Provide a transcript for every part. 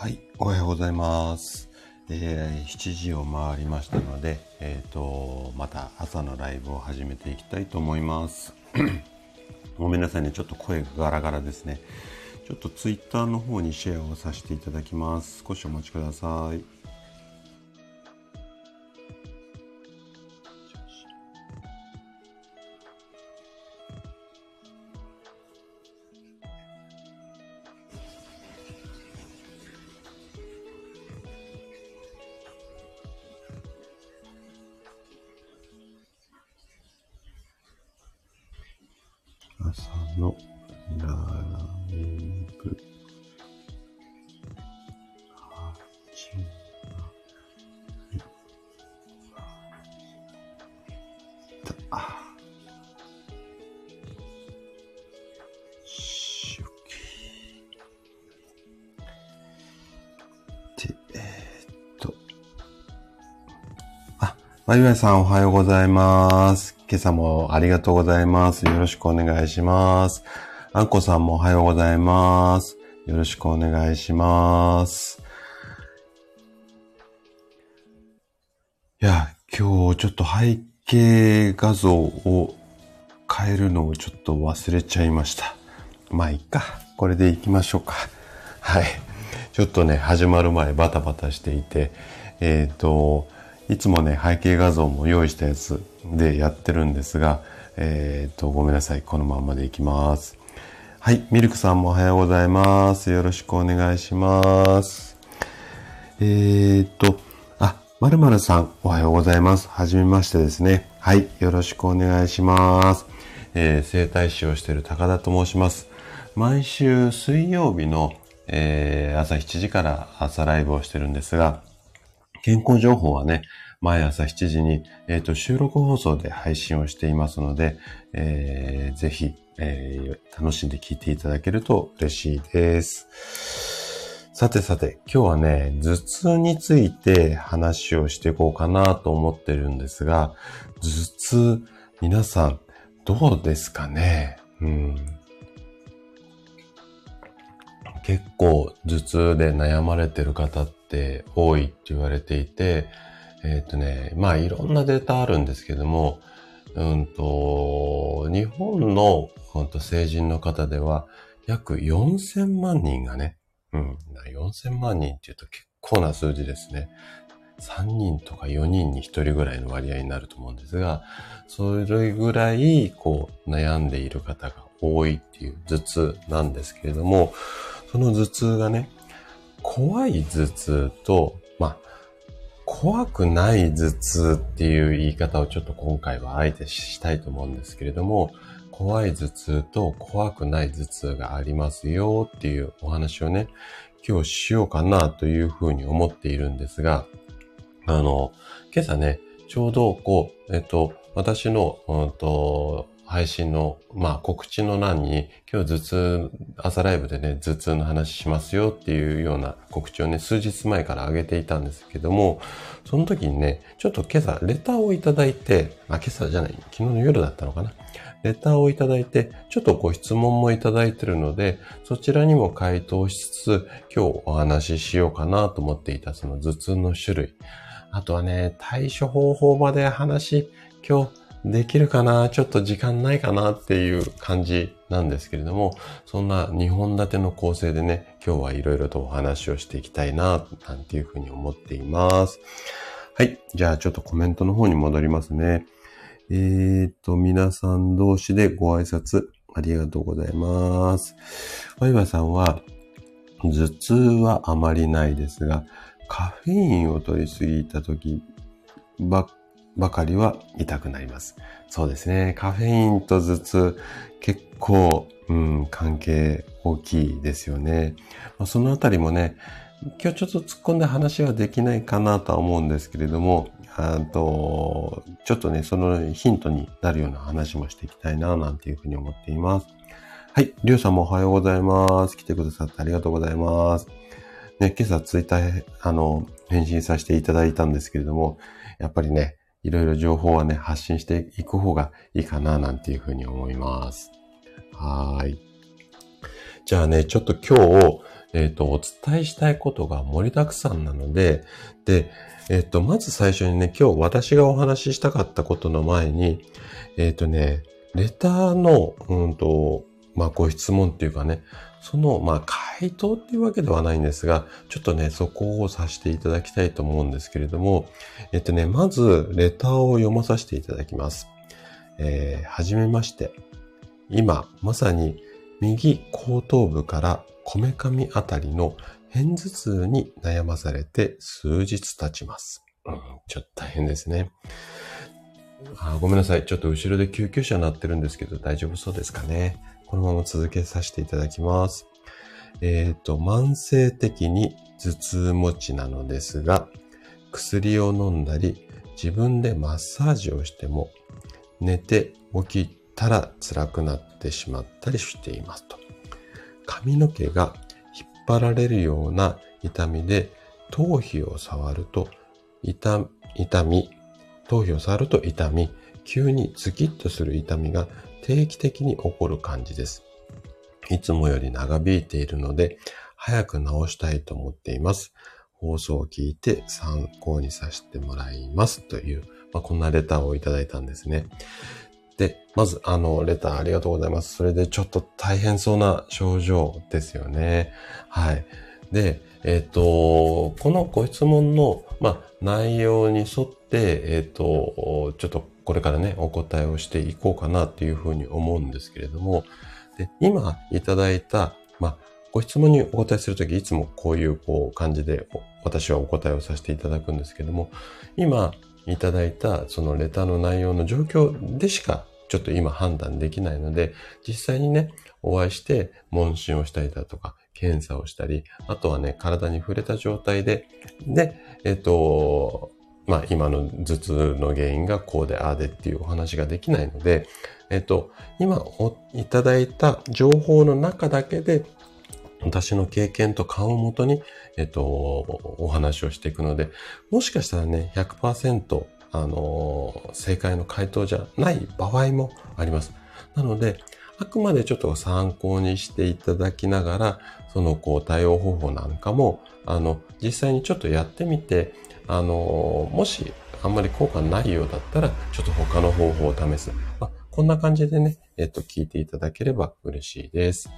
はい、おはようございます。えー、7時を回りましたので、えっ、ー、と、また朝のライブを始めていきたいと思います。ごめんなさいね、ちょっと声がガラガラですね。ちょっとツイッターの方にシェアをさせていただきます。少しお待ちください。まゆやさんおはようございます。今朝もありがとうございます。よろしくお願いします。あんこさんもおはようございます。よろしくお願いします。いや、今日ちょっと背景画像を変えるのをちょっと忘れちゃいました。まあいいか。これで行きましょうか。はい。ちょっとね、始まる前バタバタしていて、えっ、ー、と、いつもね、背景画像も用意したやつでやってるんですが、えっ、と、ごめんなさい。このままでいきます。はい。ミルクさんもおはようございます。よろしくお願いします。えー、っと、あ、まるまるさん、おはようございます。はじめましてですね。はい。よろしくお願いします。えー、生体師をしている高田と申します。毎週水曜日の、えー、朝7時から朝ライブをしてるんですが、健康情報はね、毎朝7時に、えっ、ー、と、収録放送で配信をしていますので、えー、ぜひ、えー、楽しんで聞いていただけると嬉しいです。さてさて、今日はね、頭痛について話をしていこうかなと思ってるんですが、頭痛、皆さん、どうですかね？うん。結構頭痛で悩まれてる方って多いって言われていて、えっ、ー、とね、まあいろんなデータあるんですけども、うんと、日本の、うんと、成人の方では約4000万人がね、うん、4000万人って言うと結構な数字ですね。3人とか4人に1人ぐらいの割合になると思うんですが、それぐらい、こう、悩んでいる方が多いっていう頭痛なんですけれども、その頭痛がね、怖い頭痛と、まあ、怖くない頭痛っていう言い方をちょっと今回はあえてしたいと思うんですけれども、怖い頭痛と怖くない頭痛がありますよっていうお話をね、今日しようかなというふうに思っているんですが、あの、今朝ね、ちょうどこう、えっと、私の、うんと、配信の、まあ告知の欄に、今日頭痛、朝ライブでね、頭痛の話しますよっていうような告知をね、数日前から上げていたんですけども、その時にね、ちょっと今朝レターをいただいて、あ、今朝じゃない、昨日の夜だったのかな。レターをいただいて、ちょっとご質問もいただいてるので、そちらにも回答しつつ、今日お話ししようかなと思っていたその頭痛の種類。あとはね、対処方法まで話、今日できるかな？ちょっと時間ないかなっていう感じなんですけれども、そんな2本立ての構成でね、今日はいろいろとお話をしていきたいな、なんていうふうに思っています。はい。じゃあちょっとコメントの方に戻りますね。えー、っと、皆さん同士でご挨拶ありがとうございます。ワイワさんは、頭痛はあまりないですが、カフェインを取りすぎた時ばっばかりは痛くなります。そうですね。カフェインと頭痛、結構、うん、関係大きいですよね。まあ、そのあたりもね、今日ちょっと突っ込んで話はできないかなとは思うんですけれども、あと、ちょっとね、そのヒントになるような話もしていきたいな、なんていうふうに思っています。はい。りょうさんもおはようございます。来てくださってありがとうございます。ね、今朝ツイッター、あの、返信させていただいたんですけれども、やっぱりね、いろいろ情報はね、発信していく方がいいかな、なんていうふうに思います。はい。じゃあね、ちょっと今日、えっ、と、お伝えしたいことが盛りだくさんなので、で、えっ、と、まず最初にね、今日私がお話ししたかったことの前に、えっ、とね、レターの、うんと、まあ、ご質問っていうかね、その、まあ、回答っていうわけではないんですが、ちょっとね、そこをさせていただきたいと思うんですけれども、えっとね、まず、レターを読まさせていただきます。えー、はじめまして。今、まさに、右後頭部からこめかみあたりの片頭痛に悩まされて数日経ちます。うん、ちょっと大変ですね。あごめんなさい。ちょっと後ろで救急車鳴ってるんですけど大丈夫そうですかね。このまま続けさせていただきます。えっ、ー、と、慢性的に頭痛持ちなのですが、薬を飲んだり、自分でマッサージをしても、寝て起きたら辛くなってしまったりしていますと。髪の毛が引っ張られるような痛みで、頭皮を触ると痛痛み、頭皮を触ると痛み、急にズキッとする痛みが定期的に起こる感じです。いつもより長引いているので、早く治したいと思っています。放送を聞いて参考にさせてもらいますという、まあ、こんなレターをいただいたんですね。で、まず、あの、レターありがとうございます。それでちょっと大変そうな症状ですよね。はい。で、えっ、ー、と、このご質問の、まあ、内容に沿って、えっ、ー、と、ちょっとこれからね、お答えをしていこうかなっていうふうに思うんですけれども、で今いただいた、まあ、ご質問にお答えするとき、いつもこういうこう感じで私はお答えをさせていただくんですけども、今いただいたそのレターの内容の状況でしかちょっと今判断できないので、実際にね、お会いして問診をしたりだとか、検査をしたり、あとはね、体に触れた状態で、で、えっ、と、まあ今の頭痛の原因がこうでああでっていうお話ができないので、えっと、今いただいた情報の中だけで私の経験と勘をもとに、えっと、お話をしていくので、もしかしたらね、100%、あの、正解の回答じゃない場合もあります。なので、あくまでちょっと参考にしていただきながら、その、こう、対応方法なんかも、あの、実際にちょっとやってみて、あの、もしあんまり効果ないようだったら、ちょっと他の方法を試す。まあ、こんな感じでね、えっと、聞いていただければ嬉しいです。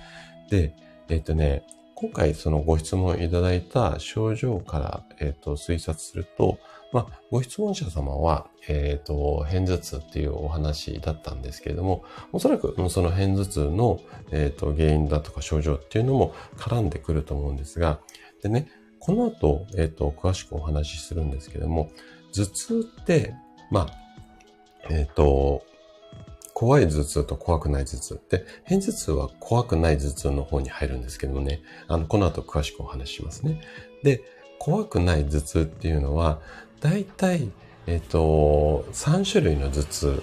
で、えっとね、今回そのご質問いただいた症状から、えっと、推察すると、まあ、ご質問者様は、えっ、と、偏頭痛っていうお話だったんですけれども、おそらくその偏頭痛の、えっ、と、原因だとか症状っていうのも絡んでくると思うんですが、でね、この後、えっ、ー、と、詳しくお話しするんですけども、頭痛って、まあ、えっ、ー、と、怖い頭痛と怖くない頭痛って、偏頭痛は怖くない頭痛の方に入るんですけどもね、あの、この後詳しくお話ししますね。で、怖くない頭痛っていうのは、大体、えっ、ー、と、3種類の頭痛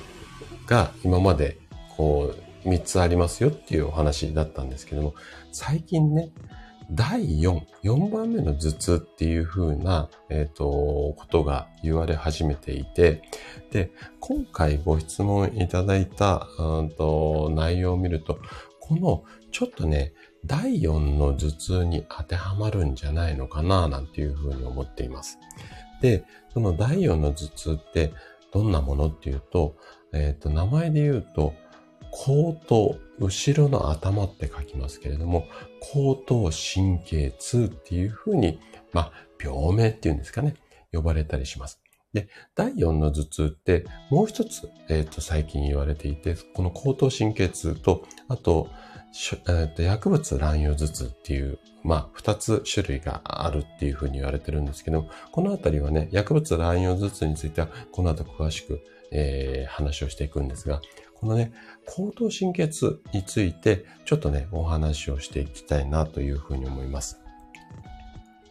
が今まで、こう、3つありますよっていうお話だったんですけども、最近ね、第4、4番目の頭痛っていう風な、えっ、ー、と、ことが言われ始めていて、で、今回ご質問いただいた、うんと内容を見ると、この、ちょっとね、第4の頭痛に当てはまるんじゃないのかな、なんていう風に思っています。で、その第4の頭痛ってどんなものっていうと、えっ、ー、と、名前で言うと、後頭、後ろの頭って書きますけれども、後頭神経痛っていうふうに、まあ、病名っていうんですかね、呼ばれたりします。で、第4の頭痛って、もう一つ、えっ、ー、と、最近言われていて、この後頭神経痛と、あと、えー、と薬物乱用頭痛っていう、まあ、二つ種類があるっていうふうに言われてるんですけど、このあたりはね、薬物乱用頭痛については、この後詳しく、えー、話をしていくんですが、このね、後頭神経痛について、ちょっとね、お話をしていきたいなというふうに思います。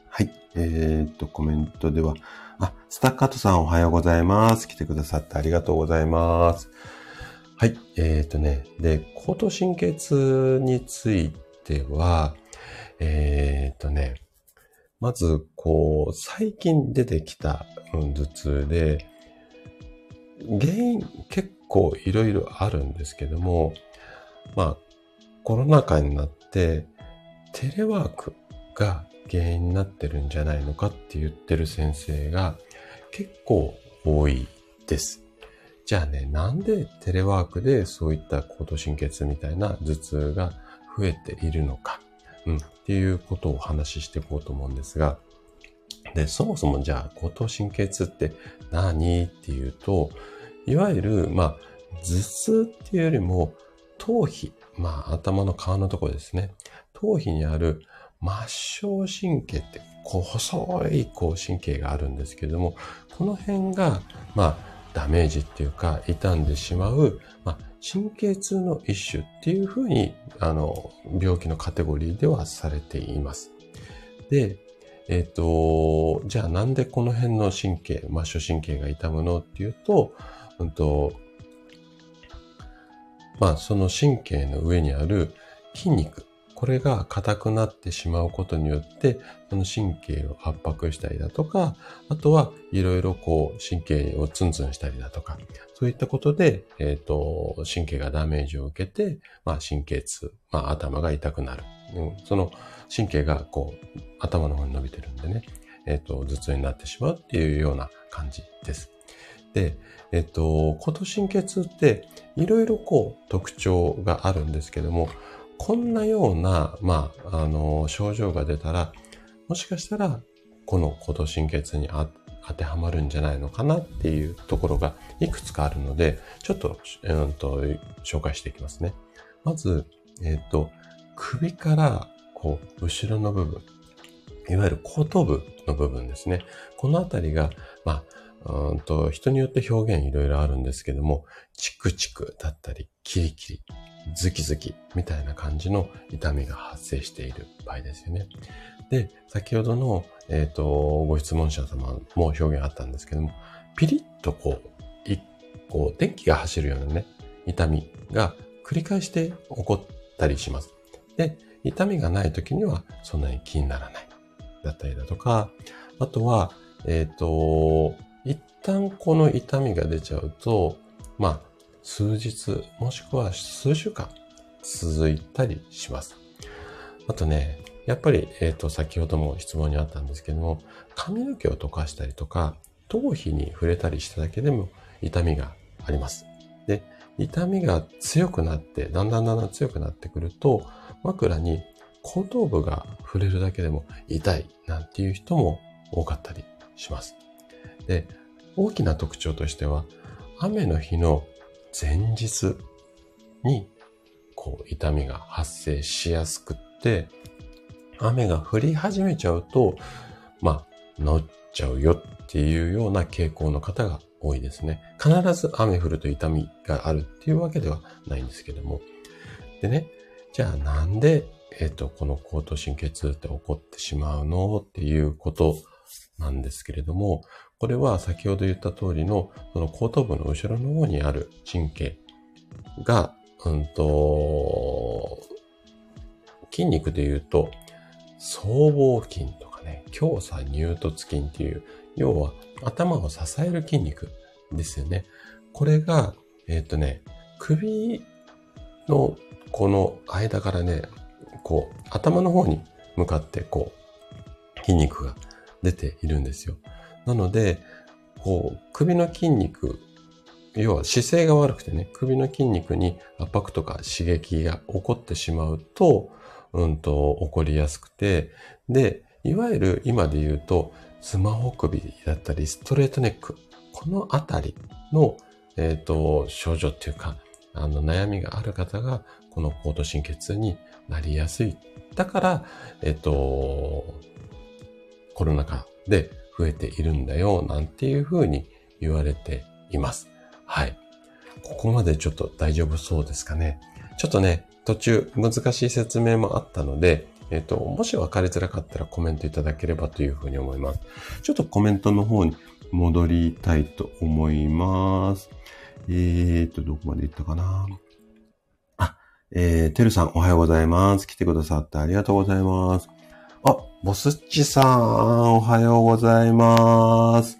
はい。えー、っと、コメントでは、あ、スタッカートさんおはようございます。来てくださってありがとうございます。はい。えー、っとね、で、後頭神経痛については、えー、っとね、まず、こう、最近出てきた、うん、頭痛で、原因結構いろいろあるんですけども、まあ、コロナ禍になって、テレワークが原因になってるんじゃないのかって言ってる先生が結構多いです。じゃあね、なんでテレワークでそういった高度神経痛みたいな頭痛が増えているのか、うん、っていうことをお話ししていこうと思うんですが、で、そもそもじゃあ、高等神経痛って何っていうと、いわゆる、まあ、頭痛っていうよりも、頭皮、まあ、頭の皮のところですね。頭皮にある末梢神経って、こう、細い、こう、神経があるんですけれども、この辺が、まあ、ダメージっていうか、傷んでしまう、まあ、神経痛の一種っていうふうに、あの、病気のカテゴリーではされています。で、えっ、ー、と、じゃあなんでこの辺の神経、末梢神経が痛むのっていうと、うんと、まあその神経の上にある筋肉、これが硬くなってしまうことによって、その神経を圧迫したりだとか、あとはいろいろこう神経をツンツンしたりだとか、そういったことで、え、ー、と、神経がダメージを受けて、まあ神経痛、まあ頭が痛くなる。うん、その神経がこう頭の方に伸びてるんでね、え、ー、と、頭痛になってしまうっていうような感じです。で、えっ、と、高度神経痛っていろいろこう特徴があるんですけども、こんなような、まあ、あの、症状が出たら、もしかしたら、この高度神経痛に当てはまるんじゃないのかなっていうところがいくつかあるので、ちょっと、うんと、紹介していきますね。まず、えっ、と、首から、こう、後ろの部分、いわゆる後頭部の部分ですね。このあたりが、まあ、うんと、人によって表現いろいろあるんですけども、チクチクだったり、キリキリ、ズキズキみたいな感じの痛みが発生している場合ですよね。で、先ほどの、えっ、ー、と、ご質問者様も表現あったんですけども、ピリッとこう、一個、電気が走るようなね、痛みが繰り返して起こったりします。で、痛みがない時にはそんなに気にならない。だったりだとか、あとは、えっ、ー、と、旦この痛みが出ちゃうと、まあ、数日、もしくは数週間続いたりします。あとね、やっぱり、えっ、ー、と、先ほども質問にあったんですけども、髪の毛を溶かしたりとか、頭皮に触れたりしただけでも痛みがあります。で、痛みが強くなって、だんだんだんだん強くなってくると、枕に後頭部が触れるだけでも痛いなんていう人も多かったりします。で、大きな特徴としては、雨の日の前日に、こう、痛みが発生しやすくって、雨が降り始めちゃうと、まあ、乗っちゃうよっていうような傾向の方が多いですね。必ず雨降ると痛みがあるっていうわけではないんですけども。でね、じゃあなんで、えっ、ー、と、この高等神経痛って起こってしまうのっていうことなんですけれども、これは先ほど言った通りの、その後頭部の後ろの方にある神経が、うんと、筋肉で言うと、僧帽筋とかね、強鎖乳突筋っていう、要は頭を支える筋肉ですよね。これが、えっ、ー、とね、首のこの間からね、こう、頭の方に向かってこう、筋肉が出ているんですよ。なので、こう、首の筋肉、要は姿勢が悪くてね、首の筋肉に圧迫とか刺激が起こってしまうと、うんと、起こりやすくて、で、いわゆる今で言うと、スマホ首だったり、ストレートネック、このあたりの、えっ、ー、と、症状っていうか、あの、悩みがある方が、この高度神経痛になりやすい。だから、えっ、ー、と、コロナ禍で増えているんだよ、なんていうふうに言われています。はい。ここまでちょっと大丈夫そうですかね。ちょっとね、途中難しい説明もあったので、えっ、と、もし分かりづらかったらコメントいただければというふうに思います。ちょっとコメントの方に戻りたいと思います。えーと、どこまで行ったかなあ、えー、てるさんおはようございます。来てくださってありがとうございます。あ、ボスッチさん、おはようございます。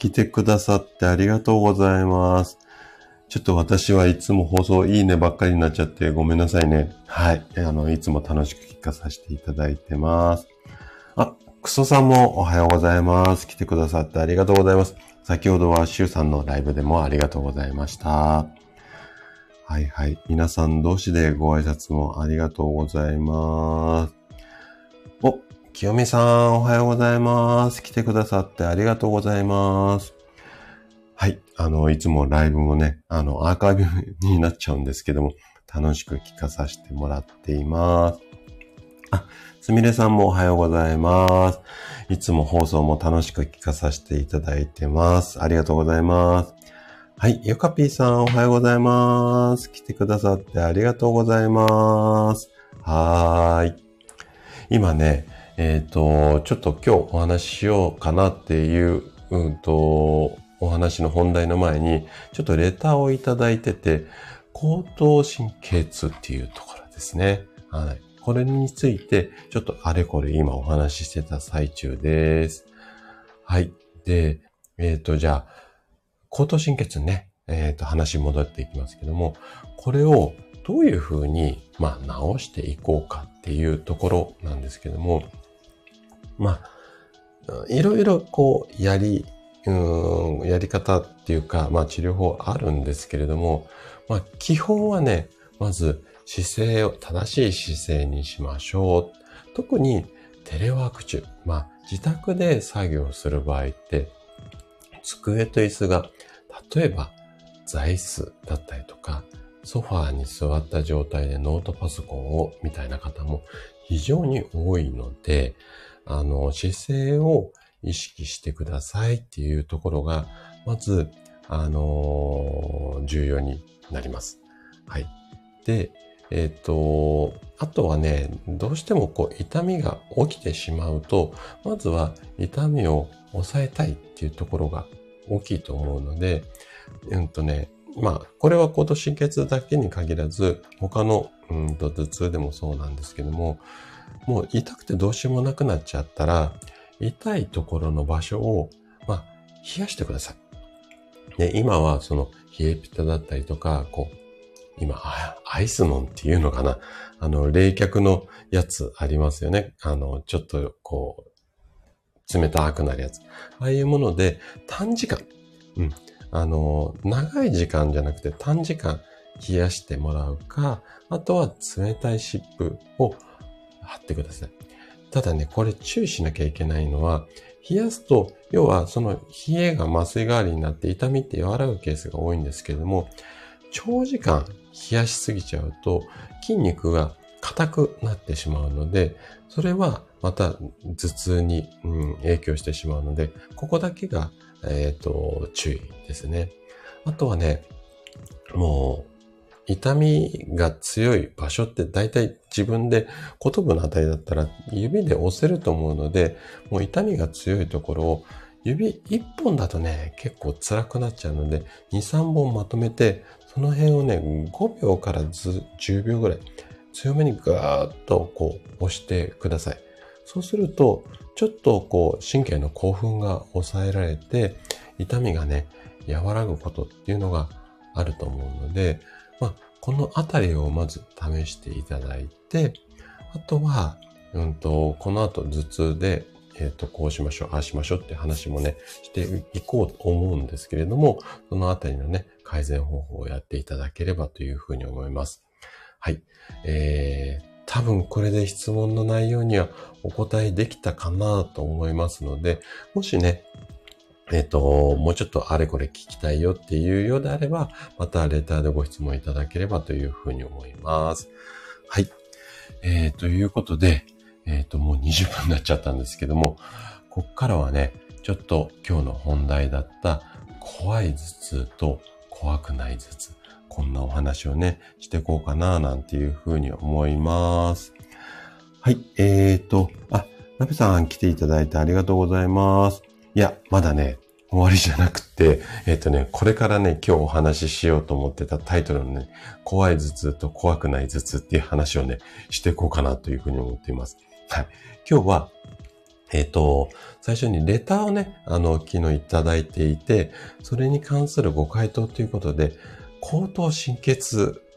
来てくださってありがとうございます。ちょっと私はいつも放送いいねばっかりになっちゃってごめんなさいね。はい。あの、いつも楽しく聞かさせていただいてます。あ、クソさんもおはようございます。来てくださってありがとうございます。先ほどはシュウさんのライブでもありがとうございました。はいはい。皆さん同士でご挨拶もありがとうございます。お、清美さんおはようございます。来てくださってありがとうございます。はい。あの、いつもライブもね、あの、アーカイブになっちゃうんですけども、楽しく聞かさせてもらっています。あ、すみれさんもおはようございます。いつも放送も楽しく聞かさせていただいてます。ありがとうございます。はい。ゆかぴーさんおはようございます。来てくださってありがとうございます。はーい。今ね、えっ、ー、と、ちょっと今日お話ししようかなっていう、うんと、お話の本題の前に、ちょっとレターをいただいてて、口頭神経痛っていうところですね。はい。これについて、ちょっとあれこれ今お話ししてた最中です。はい。で、えっ、ー、と、じゃあ、口頭神経痛ね、えっ、ー、と、話戻っていきますけども、これをどういうふうに、まあ、直していこうかっていうところなんですけども、まあ、いろいろこう、やり、うん、やり方っていうか、まあ治療法あるんですけれども、まあ基本はね、まず姿勢を、正しい姿勢にしましょう。特にテレワーク中、まあ自宅で作業する場合って、机と椅子が、例えば座椅子だったりとか、ソファーに座った状態でノートパソコンをみたいな方も非常に多いので、あの、姿勢を意識してくださいっていうところが、まず、あのー、重要になります。はい。で、えっ、ー、と、あとはね、どうしてもこう痛みが起きてしまうと、まずは痛みを抑えたいっていうところが大きいと思うので、うんとね、まあ、これは高度神経痛だけに限らず、他の、うんと頭痛でもそうなんですけども、もう痛くてどうしようもなくなっちゃったら、痛いところの場所を、まあ、冷やしてください。で、今はその冷えピタだったりとか、こう、今、アイスノンっていうのかな。あの、冷却のやつありますよね。あの、ちょっとこう、冷たくなるやつ。ああいうもので短時間、うん。あの、長い時間じゃなくて短時間冷やしてもらうか、あとは冷たい湿布を貼ってください。ただね、これ注意しなきゃいけないのは、冷やすと、要はその冷えが麻酔代わりになって痛みって和らぐケースが多いんですけれども、長時間冷やしすぎちゃうと筋肉が硬くなってしまうので、それはまた頭痛に、うん、影響してしまうので、ここだけが、えっ、ー、と、注意ですね。あとはね、もう、痛みが強い場所って大体自分で言葉の値だったら指で押せると思うので、もう痛みが強いところを指1本だとね、結構辛くなっちゃうので、2、3本まとめて、その辺をね、5秒から10秒ぐらい強めにガーッとこう押してください。そうすると、ちょっとこう神経の興奮が抑えられて、痛みがね、和らぐことっていうのがあると思うので、まあ、このあたりをまず試していただいて、あとは、うんと、この後頭痛で、えっ、ー、と、こうしましょう、ああしましょうって話もね、していこうと思うんですけれども、そのあたりのね、改善方法をやっていただければというふうに思います。はい。えー、多分これで質問の内容にはお答えできたかなと思いますので、もしね、えっ、と、もうちょっとあれこれ聞きたいよっていうようであれば、またレターでご質問いただければというふうに思います。はい。えー、ということで、えっ、ー、と、もう20分になっちゃったんですけども、こっからはね、ちょっと今日の本題だった怖い頭痛と怖くない頭痛。こんなお話をね、していこうかな、なんていうふうに思います。はい。えーと、あ、ナベさん来ていただいてありがとうございます。いや、まだね、終わりじゃなくて、えっ、ー、とね、これからね、今日お話ししようと思ってたタイトルのね、怖い頭痛と怖くない頭痛っていう話をね、していこうかなというふうに思っています。はい。今日は、えっ、ー、と、最初にレターをね、あの、昨日いただいていて、それに関するご回答ということで、口頭神経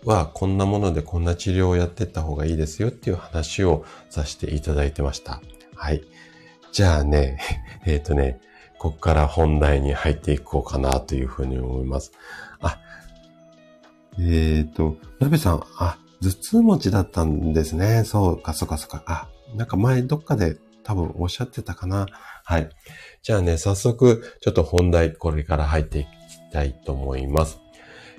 はこんなものでこんな治療をやっていった方がいいですよっていう話をさせていただいてました。はい。じゃあね、えっ、ー、とね、ここから本題に入っていこうかなというふうに思います。あ、えっ、ー、と、ラベさん、あ、頭痛持ちだったんですね。そうか、そうか、そうか。あ、なんか前どっかで多分おっしゃってたかな。はい。じゃあね、早速、ちょっと本題、これから入っていきたいと思います。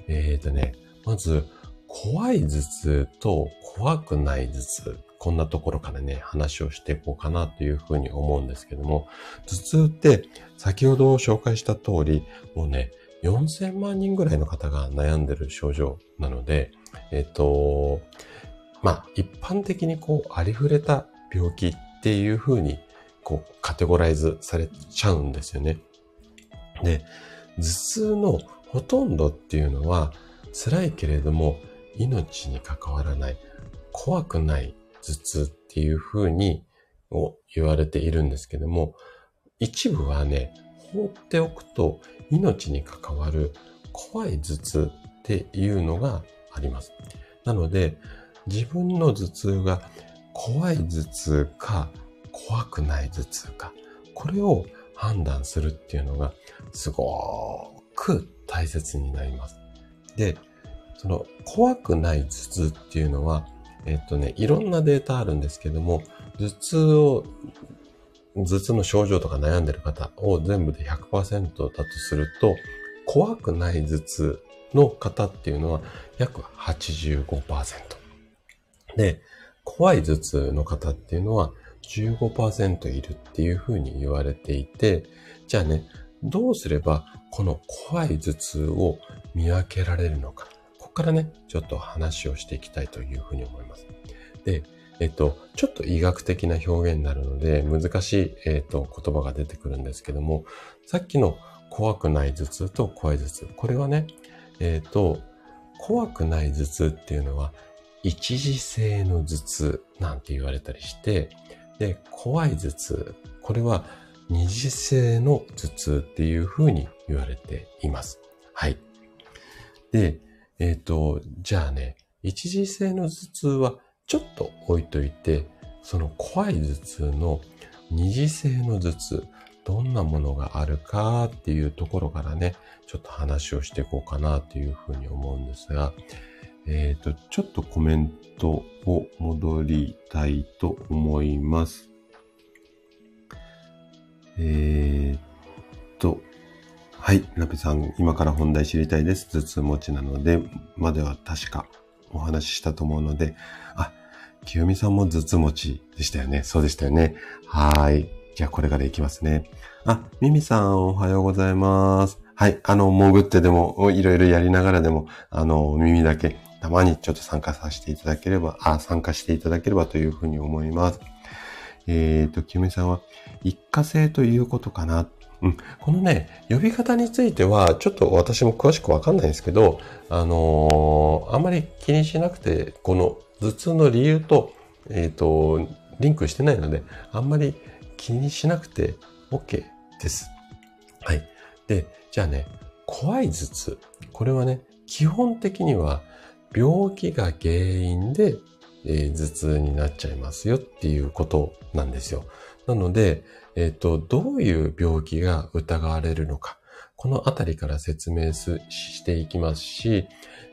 えっ、ー、とね、まず、怖い頭痛と怖くない頭痛。こんなところからね、話をしていこうかなというふうに思うんですけども、頭痛って先ほど紹介した通り、もうね、4000万人ぐらいの方が悩んでる症状なので、えっ、と、まあ、一般的にこう、ありふれた病気っていうふうに、こう、カテゴライズされちゃうんですよね。で、頭痛のほとんどっていうのは、辛いけれども、命に関わらない、怖くない頭痛っていうふうにを言われているんですけども、一部はね、放っておくと命に関わる怖い頭痛っていうのがあります。なので、自分の頭痛が怖い頭痛か怖くない頭痛か、これを判断するっていうのがすごく大切になります。で、その怖くない頭痛っていうのは、えっとね、いろんなデータあるんですけども、頭痛を、頭痛の症状とか悩んでる方を全部で100%だとすると、怖くない頭痛の方っていうのは約85%。で、怖い頭痛の方っていうのは15%いるっていうふうに言われていて、じゃあね、どうすればこの怖い頭痛を見分けられるのか。ここからね、ちょっと話をしていきたいというふうに思います。で、えっと、ちょっと医学的な表現になるので、難しい、えっと、言葉が出てくるんですけども、さっきの怖くない頭痛と怖い頭痛。これはね、えっと、怖くない頭痛っていうのは、一時性の頭痛なんて言われたりして、で、怖い頭痛。これは二次性の頭痛っていうふうに言われています。はい。で、えっ、ー、と、じゃあね、一時性の頭痛はちょっと置いといて、その怖い頭痛の二次性の頭痛、どんなものがあるかっていうところからね、ちょっと話をしていこうかなというふうに思うんですが、えっ、ー、と、ちょっとコメントを戻りたいと思います。えー、っと、はい、ラペさん、今から本題知りたいです。頭痛持ちなので、までは確かお話ししたと思うので、あ、清美さんも頭痛持ちでしたよね。そうでしたよね。はい。じゃあこれから行きますね。あ、ミミさん、おはようございます。はい。あの、潜ってでも、いろいろやりながらでも、あの、耳だけ、たまにちょっと参加させていただければ、あ、参加していただければというふうに思います。えっ、ー、と、清美さんは、一過性ということかな。うん。このね、呼び方については、ちょっと私も詳しくわかんないんですけど、あのー、あんまり気にしなくて、この頭痛の理由と、えっ、ー、と、リンクしてないので、あんまり気にしなくて OK です。はい。で、じゃあね、怖い頭痛。これはね、基本的には病気が原因でえー、頭痛になっちゃいますよっていうことなんですよ。なので、えっ、ー、と、どういう病気が疑われるのか、このあたりから説明していきますし、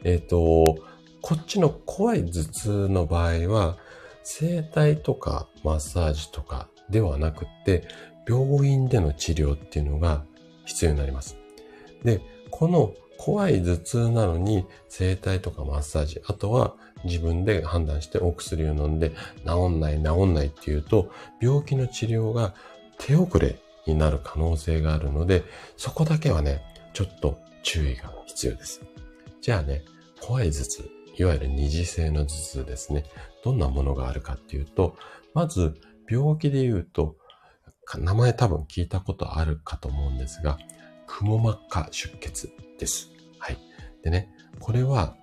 えっ、ー、と、こっちの怖い頭痛の場合は、整体とかマッサージとかではなくて、病院での治療っていうのが必要になります。で、この怖い頭痛なのに、整体とかマッサージ、あとは自分で判断してお薬を飲んで治んない治んないっていうと、病気の治療が手遅れになる可能性があるので、そこだけはね、ちょっと注意が必要です。じゃあね、怖い頭痛、いわゆる二次性の頭痛ですね。どんなものがあるかっていうと、まず病気で言うと、名前多分聞いたことあるかと思うんですが、くも膜下出血です。はい。でね、これは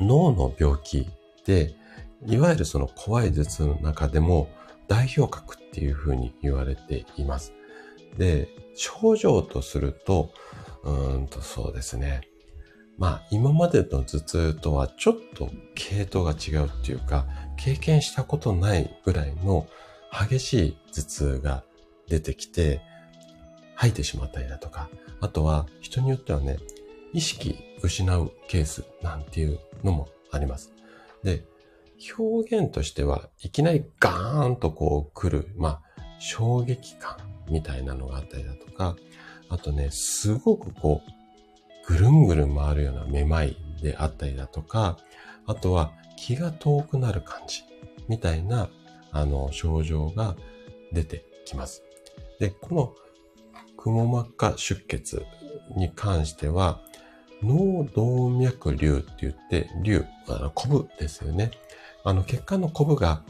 脳の病気で、いわゆるその怖い頭痛の中でも代表格っていうふうに言われています。で、症状とすると、うんとそうですね。まあ今までの頭痛とはちょっと系統が違うっていうか、経験したことないぐらいの激しい頭痛が出てきて、吐いてしまったりだとか、あとは人によってはね、意識失うケースなんていうのもあります。で、表現としては、いきなりガーンとこう来る、まあ、衝撃感みたいなのがあったりだとか、あとね、すごくこう、ぐるんぐるん回るようなめまいであったりだとか、あとは気が遠くなる感じみたいな、あの、症状が出てきます。で、この、くも膜下出血に関しては、脳動脈瘤って言って、瘤、あの、コブですよね。あの、血管のコブが、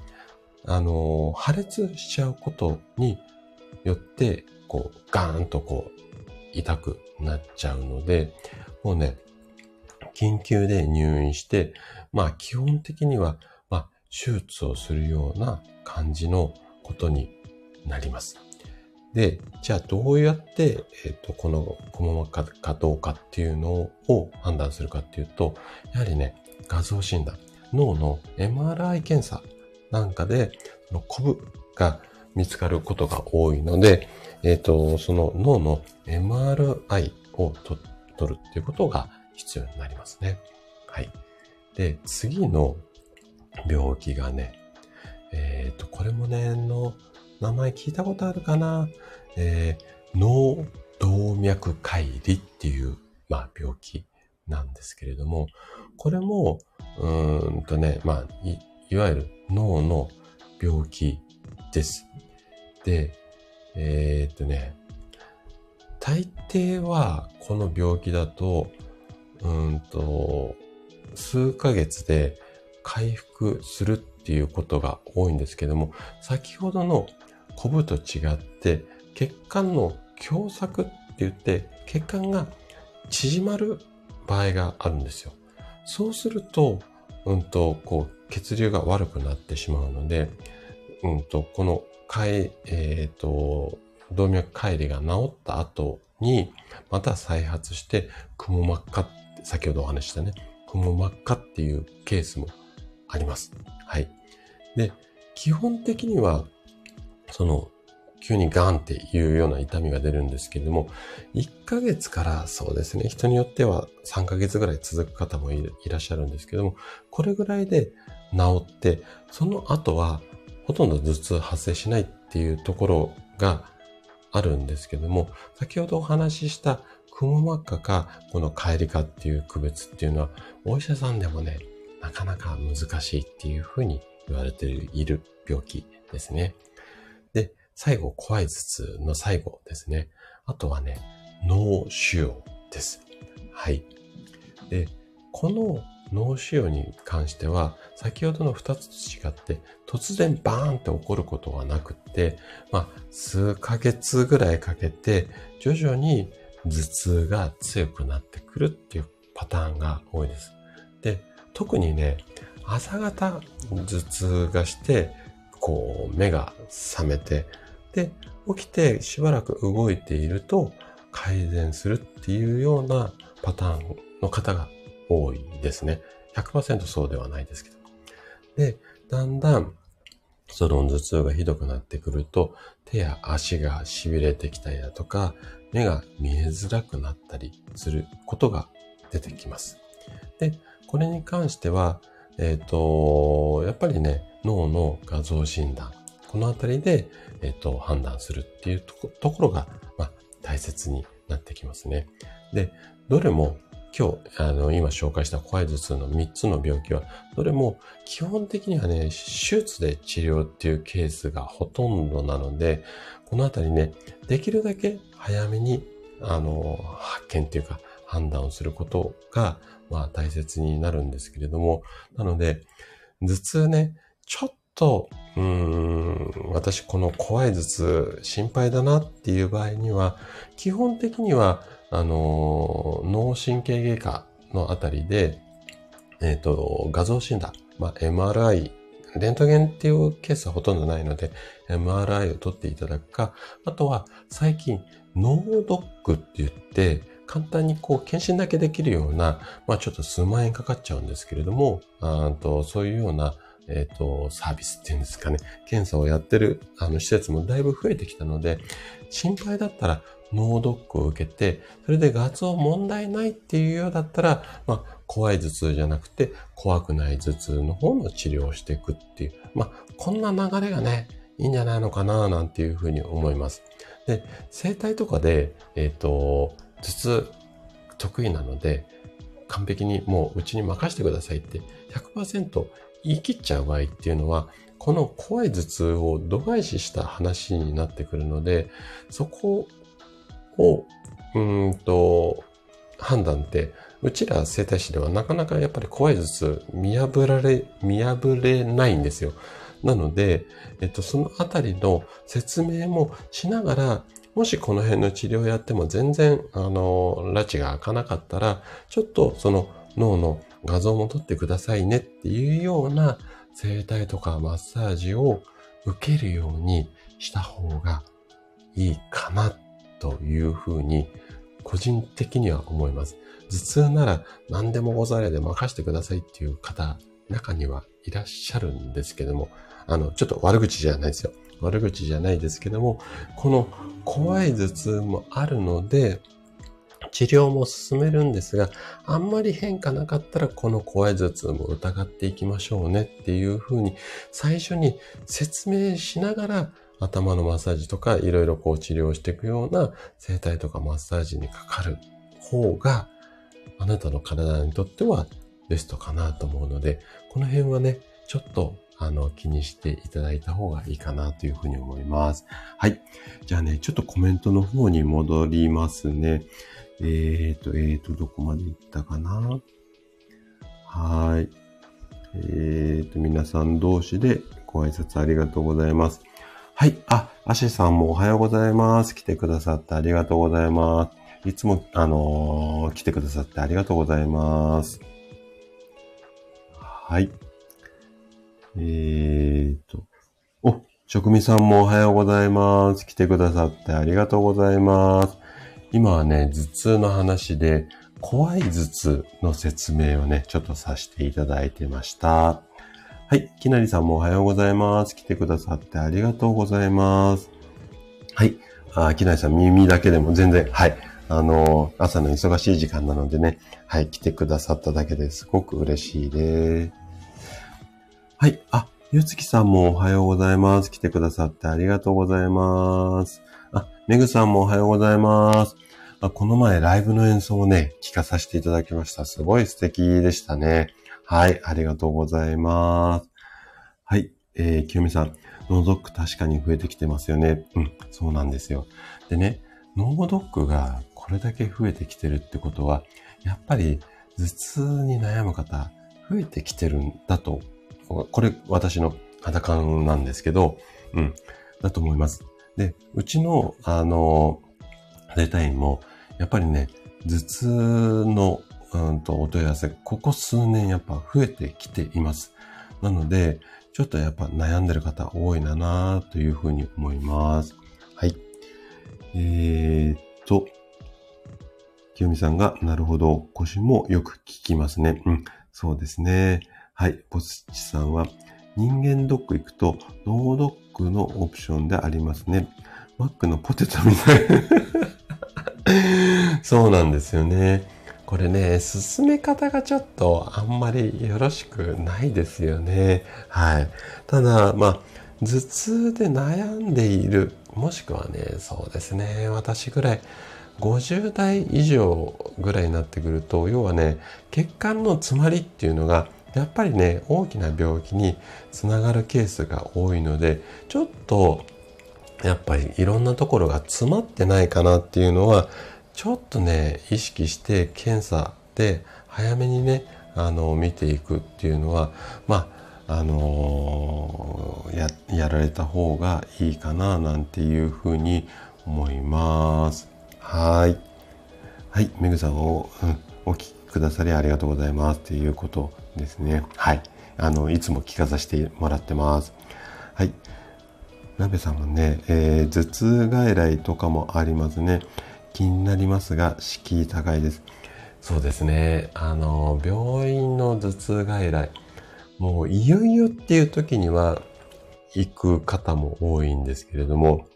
あの、破裂しちゃうことによって、こう、ガーンとこう、痛くなっちゃうので、もうね、緊急で入院して、まあ基本的には、まあ手術をするような感じのことになります。で、じゃあどうやって、えっ、と、このくも膜かどうかっていうのを判断するかっていうと、やはりね、画像診断、脳の MRI 検査なんかで、のコブが見つかることが多いので、えっ、と、その脳の MRI を取るっていうことが必要になりますね。はい。で、次の病気がね、えっ、ー、と、これもね、の名前聞いたことあるかな？えー、脳動脈解離っていう、まあ、病気なんですけれども、これも、うんとね、まあ、い、いわゆる脳の病気です。で、えー、っとね、大抵はこの病気だと、うんと、数ヶ月で回復するっていうことが多いんですけども、先ほどのコブと違って、血管の狭窄って言って、血管が縮まる場合があるんですよ。そうすると、うんと、こう、血流が悪くなってしまうので、うんと、このえっ、ー、と、動脈解離が治った後に、また再発して、くも膜下、先ほどお話したね、くも膜下っていうケースもあります。はい。で、基本的には、その、急にガンっていうような痛みが出るんですけれども、1ヶ月からそうですね、人によっては3ヶ月ぐらい続く方もいらっしゃるんですけども、これぐらいで治って、その後はほとんど頭痛発生しないっていうところがあるんですけども、先ほどお話ししたくも膜下か、この帰りかっていう区別っていうのは、お医者さんでもね、なかなか難しいっていうふうに言われている病気ですね。最後、怖い頭痛の最後ですね。あとはね、脳腫瘍です。はい。で、この脳腫瘍に関しては、先ほどの2つと違って、突然バーンって起こることはなくって、まあ、数ヶ月ぐらいかけて、徐々に頭痛が強くなってくるっていうパターンが多いです。で、特にね、朝方頭痛がして、こう、目が覚めて、で、起きてしばらく動いていると改善するっていうようなパターンの方が多いですね。100%そうではないですけど。で、だんだん、その頭痛がひどくなってくると、手や足が痺れてきたりだとか、目が見えづらくなったりすることが出てきます。で、これに関しては、えっ、ー、と、やっぱりね、脳の画像診断、このあたりで、えっ、と、判断するっていうところが、まあ、大切になってきますね。で、どれも今日、あの、今紹介した怖い頭痛の3つの病気は、どれも基本的にはね、手術で治療っていうケースがほとんどなので、このあたりね、できるだけ早めに、あの、発見っていうか、判断をすることが、まあ大切になるんですけれども、なので、頭痛ね、ちょっと、うーん、私この怖い頭痛心配だなっていう場合には、基本的にはあの、脳神経外科のあたりで、えっ、ー、と、画像診断、まあ、MRI、レントゲンっていうケースはほとんどないので、MRI を取っていただくか、あとは最近、脳ドックって言って、簡単にこう、検診だけできるような、まあちょっと数万円かかっちゃうんですけれども、あとそういうような、えっ、ー、と、サービスっていうんですかね、検査をやってる、あの、施設もだいぶ増えてきたので、心配だったら脳ドックを受けて、それで画像問題ないっていうようだったら、まあ、怖い頭痛じゃなくて、怖くない頭痛の方の治療をしていくっていう、まあ、こんな流れがね、いいんじゃないのかな、なんていうふうに思います。で、生体とかで、えっ、ー、と、頭痛得意なので、完璧にもううちに任せてくださいって100%言い切っちゃう場合っていうのは、この怖い頭痛を度外視した話になってくるので、そこを、うんと、判断って、うちら生体師ではなかなかやっぱり怖い頭痛見破られ、見破れないんですよ。なので、えっと、そのあたりの説明もしながら、もしこの辺の治療をやっても全然、あの、拉致が開かなかったら、ちょっとその脳の画像も撮ってくださいねっていうような整体とかマッサージを受けるようにした方がいいかなというふうに個人的には思います。頭痛なら何でもござれで任せてくださいっていう方、中にはいらっしゃるんですけども、あの、ちょっと悪口じゃないですよ。悪口じゃないですけども、この怖い頭痛もあるので、治療も進めるんですが、あんまり変化なかったらこの怖い頭痛も疑っていきましょうねっていうふうに最初に説明しながら頭のマッサージとかいろいろこう治療していくような整体とかマッサージにかかる方があなたの体にとってはベストかなと思うので、この辺はね、ちょっとあの、気にしていただいた方がいいかなというふうに思います。はい。じゃあね、ちょっとコメントの方に戻りますね。えっ、ー、と、えっ、ー、と、どこまで行ったかな？はい。えっ、ー、と、皆さん同士でご挨拶ありがとうございます。はい。あ、アシさんもおはようございます。来てくださってありがとうございます。いつも、あの、来てくださってありがとうございます。はい。えーと。お、職味さんもおはようございます。来てくださってありがとうございます。今はね、頭痛の話で、怖い頭痛の説明をね、ちょっとさせていただいてました。はい。きなりさんもおはようございます。来てくださってありがとうございます。はい。あ、きなりさん耳だけでも全然、はい。あのー、朝の忙しい時間なのでね、はい。来てくださっただけですごく嬉しいです。はい。あ、ゆつきさんもおはようございます。来てくださってありがとうございます。あ、めぐさんもおはようございます。あこの前ライブの演奏をね、聞かさせていただきました。すごい素敵でしたね。はい、ありがとうございます。はい、えー、きよみさん、脳ドック確かに増えてきてますよね。うん、そうなんですよ。でね、脳ドックがこれだけ増えてきてるってことは、やっぱり頭痛に悩む方、増えてきてるんだと、これ私の肌感なんですけど、うん、だと思います。で、うちの、あの、デタインも、やっぱりね、頭痛の、うんと、お問い合わせ、ここ数年やっぱ増えてきています。なので、ちょっとやっぱ悩んでる方多いななというふうに思います。はい。えー、っと、清美さんが、なるほど、腰もよく聞きますね。うん、そうですね。はい。ポスチさんは、人間ドック行くと、脳ドックのオプションでありますね。マックのポテトみたい。そうなんですよね。これね、進め方がちょっとあんまりよろしくないですよね。はい。ただ、まあ、頭痛で悩んでいる、もしくはね、そうですね、私ぐらい、50代以上ぐらいになってくると、要はね、血管の詰まりっていうのがやっぱりね、大きな病気につながるケースが多いので、ちょっと、やっぱりいろんなところが詰まってないかなっていうのは、ちょっとね、意識して検査で早めにね、あの、見ていくっていうのは、まあ、あのー、や、られた方がいいかな、なんていうふうに思います。はい。はい、めぐさんを、うん、お聞きくださりありがとうございますっていうことですね。はい。あの、いつも聞かさせてもらってます。はい。なべさんもね、えー、頭痛外来とかもありますね。気になりますが、敷居高いです。そうですね。あの、病院の頭痛外来、もういよいよっていう時には行く方も多いんですけれども、